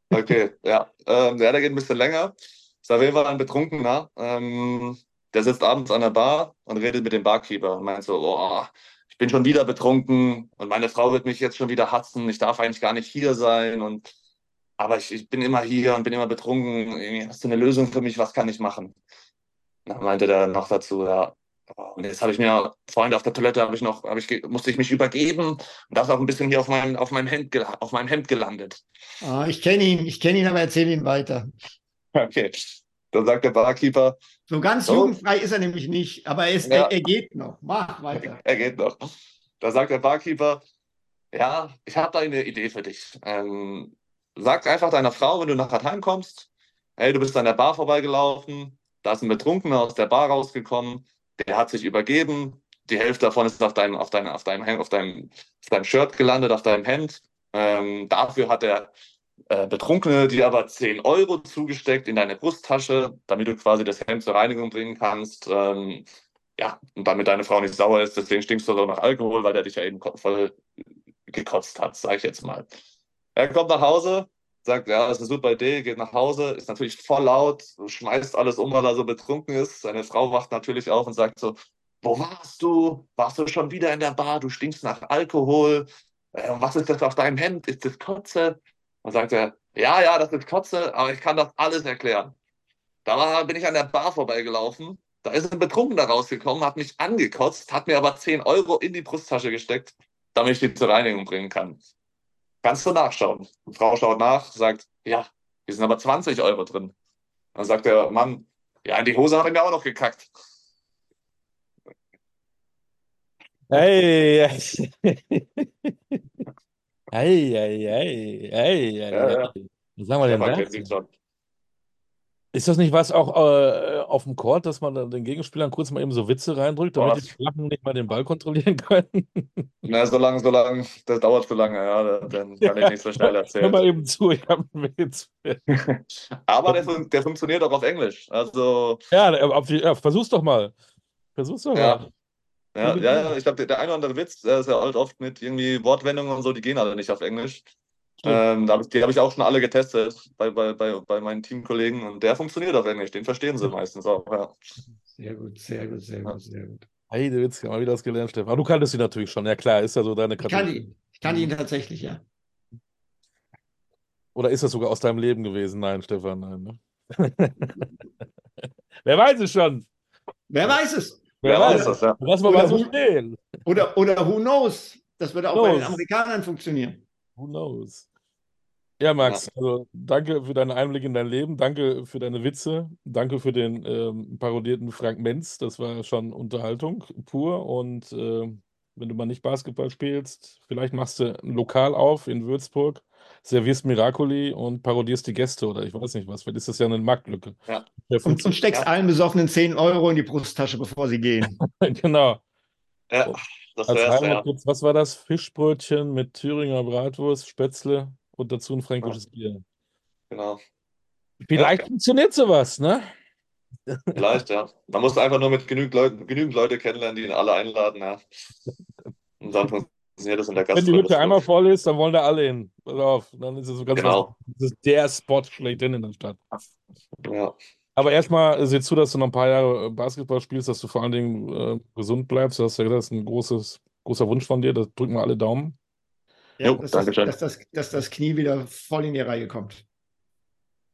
Okay, ja. Ähm, ja, der geht ein bisschen länger. Ist auf jeden Fall ein Betrunkener. Ähm, der sitzt abends an der Bar und redet mit dem Barkeeper und meint so, oh, ich bin schon wieder betrunken und meine Frau wird mich jetzt schon wieder hassen. Ich darf eigentlich gar nicht hier sein und aber ich, ich bin immer hier und bin immer betrunken. Hast du eine Lösung für mich? Was kann ich machen? Dann meinte der noch dazu, ja, und jetzt habe ich mir, Freunde, auf der Toilette habe ich noch, habe ich, musste ich mich übergeben und das auch ein bisschen hier auf meinem, auf meinem Hemd, auf meinem Hemd gelandet. Ah, ich kenne ihn, ich kenne ihn, aber erzähle ihn weiter. Okay. Dann sagt der Barkeeper. So ganz so. jugendfrei ist er nämlich nicht, aber er, ist, Ja. er, er geht noch. Mach weiter. Er geht noch. Da sagt der Barkeeper, ja, ich habe da eine Idee für dich. Ähm, sag einfach deiner Frau, wenn du nachher heimkommst, hey, du bist an der Bar vorbeigelaufen, da ist ein Betrunkener aus der Bar rausgekommen, der hat sich übergeben, die Hälfte davon ist auf deinem, auf deinem, auf deinem, auf deinem, auf deinem Shirt gelandet, auf deinem Hemd. Ähm, dafür hat der äh, Betrunkene dir aber 10 Euro zugesteckt in deine Brusttasche, damit du quasi das Hemd zur Reinigung bringen kannst. Ähm, ja, und damit deine Frau nicht sauer ist, deswegen stinkst du so nach Alkohol, weil der dich ja eben voll gekotzt hat, sag ich jetzt mal. Er kommt nach Hause, sagt, ja, ist eine super Idee, geht nach Hause, ist natürlich voll laut, schmeißt alles um, weil er so betrunken ist. Seine Frau wacht natürlich auf und sagt so, wo warst du? Warst du schon wieder in der Bar? Du stinkst nach Alkohol. Äh, was ist das auf deinem Hemd? Ist das Kotze? Dann sagt er, ja, ja, das ist Kotze, aber ich kann das alles erklären. Da bin ich an der Bar vorbeigelaufen. Da ist ein Betrunkener rausgekommen, hat mich angekotzt, hat mir aber 10 Euro in die Brusttasche gesteckt, damit ich die zur Reinigung bringen kann. Kannst du nachschauen? Die Frau schaut nach, sagt, ja, hier sind aber 20 Euro drin. Dann sagt der Mann, ja, in die Hose hat er mir auch noch gekackt. Hey, hey, hey, hey, hey, Ja, hey, ja. hey. Was sagen wir denn da? Ist das nicht was auch äh, auf dem Court, dass man den Gegenspielern kurz mal eben so Witze reindrückt, damit Boah. die Flachen nicht mal den Ball kontrollieren können? Na, so lange, so lange, das dauert zu lange, ja, dann kann ich nicht so schnell Hör erzählen. mal eben zu, ich habe einen Witz. Aber der, der funktioniert auch auf Englisch. Also, Ja, auf die- ja, versuch's doch mal. Versuch's doch Ja. mal. ja, ja, ja, ich glaube, der, der eine oder andere Witz, der ist ja halt oft mit irgendwie Wortwendungen und so, die gehen alle nicht auf Englisch. Ähm, da hab ich, die habe ich auch schon alle getestet bei, bei, bei, bei meinen Teamkollegen und der funktioniert auf Englisch, den verstehen sie meistens auch. Ja. Sehr gut, sehr gut, sehr gut, sehr gut. Heide Witz, mal wieder was gelernt, Stefan. Aber du kanntest sie natürlich schon. Ja klar, ist ja so deine Ich kann Kategorie. ihn, ich kann ihn tatsächlich, ja. Oder ist das sogar aus deinem Leben gewesen? Nein, Stefan, nein. Ne? Wer weiß es schon? Wer weiß es? Wer weiß das, ja. Lass mal Oder mal so stehen. Oder, oder who knows? Das würde auch bei den Knows. Amerikanern funktionieren. Who knows? Ja, Max, also danke für deinen Einblick in dein Leben, danke für deine Witze, danke für den ähm, parodierten Frank Menz, das war schon Unterhaltung pur und ähm, wenn du mal nicht Basketball spielst, vielleicht machst du ein Lokal auf in Würzburg, servierst Miracoli und parodierst die Gäste oder ich weiß nicht was, vielleicht ist das ja eine Marktlücke. Ja. Und, und steckst Ja. allen Besoffenen 10 Euro in die Brusttasche, bevor sie gehen. Genau. Ja, das Als wär's, ja. Was war das? Fischbrötchen mit Thüringer Bratwurst, Spätzle und dazu ein fränkisches Bier. Genau. Vielleicht Ja. funktioniert sowas, ne? Vielleicht, ja. Man muss einfach nur mit genügend Leuten, genügend Leute kennenlernen, die ihn alle einladen, ja. Und dann funktioniert das in der Wenn die Gastronomie. Hütte einmal voll ist, dann wollen da alle hin. Pass auf, dann ist es so ganz Genau. Das ist der Spot schlechthin in der Stadt. Ja. Aber erstmal äh, sieh zu, dass du noch ein paar Jahre äh, Basketball spielst, dass du vor allen Dingen äh, gesund bleibst. Du hast ja gesagt, das ist ein großes, großer Wunsch von dir. Das drücken wir alle Daumen. Ja, Jo, dass, danke das, schön. dass, das, dass das Knie wieder voll in die Reihe kommt.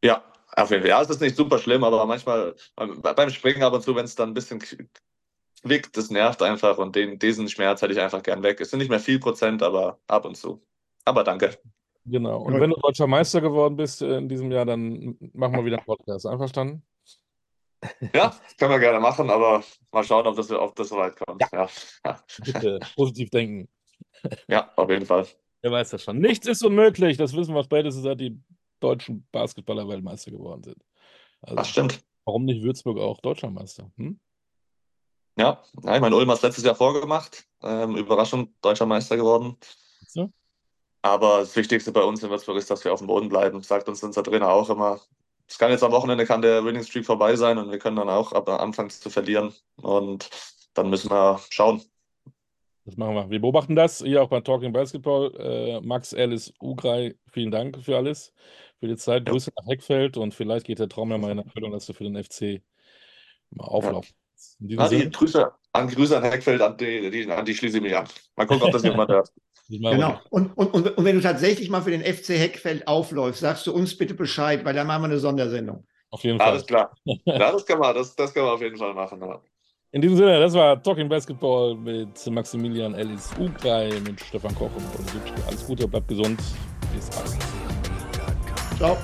Ja, auf jeden Fall. Ja, es ist nicht super schlimm, aber manchmal beim Springen ab und zu, wenn es dann ein bisschen zwickt, das nervt einfach und den, diesen Schmerz hätte ich einfach gern weg. Es sind nicht mehr viel Prozent, aber ab und zu. Aber danke. Genau. Und wenn du deutscher Meister geworden bist äh, in diesem Jahr, dann machen wir wieder einen Podcast. Einverstanden? Ja, können wir gerne machen, aber mal schauen, ob das, ob das so weit kommt. Ja. Ja. Bitte positiv denken. ja, auf jeden Fall. Wer weiß das schon. Nichts ist unmöglich. Das wissen wir spätestens, seit die deutschen Basketballer Weltmeister geworden sind. Also, Das stimmt. warum nicht Würzburg auch deutscher Meister? Hm? Ja, ja ich meine, Ulm hat es letztes Jahr vorgemacht. Ähm, Überraschung, deutscher Meister geworden. Du? Aber das Wichtigste bei uns in Würzburg ist, dass wir auf dem Boden bleiben. Sagt uns unser Trainer auch immer. Es kann jetzt am Wochenende kann der Winning Streak vorbei sein und wir können dann auch ab anfangen zu verlieren. Und dann müssen wir schauen. Das machen wir. Wir beobachten das hier auch bei Talking Basketball. Äh, Max, Alice, Ugrei, vielen Dank für alles, für die Zeit. Ja. Grüße nach Heckfeld und vielleicht geht der Traum ja mal in Erfüllung, dass du für den FC mal. In diesem Ah, die Grüße an, Grüße an Heckfeld, an die, die, an die schließe ich mich an. Mal gucken, ob das jemand hört. Genau. Und, und, und, und wenn du tatsächlich mal für den FC Heckfeld aufläufst, sagst du uns bitte Bescheid, weil dann machen wir eine Sondersendung. auf jeden Fall. Alles klar. Das kann man, das, das kann man auf jeden Fall machen. Ja. In diesem Sinne, das war Talking Basketball mit Maximilian Ellis Ugrei, mit Stefan Koch und Paul. Alles Gute, bleibt gesund. Bis bald. Ciao.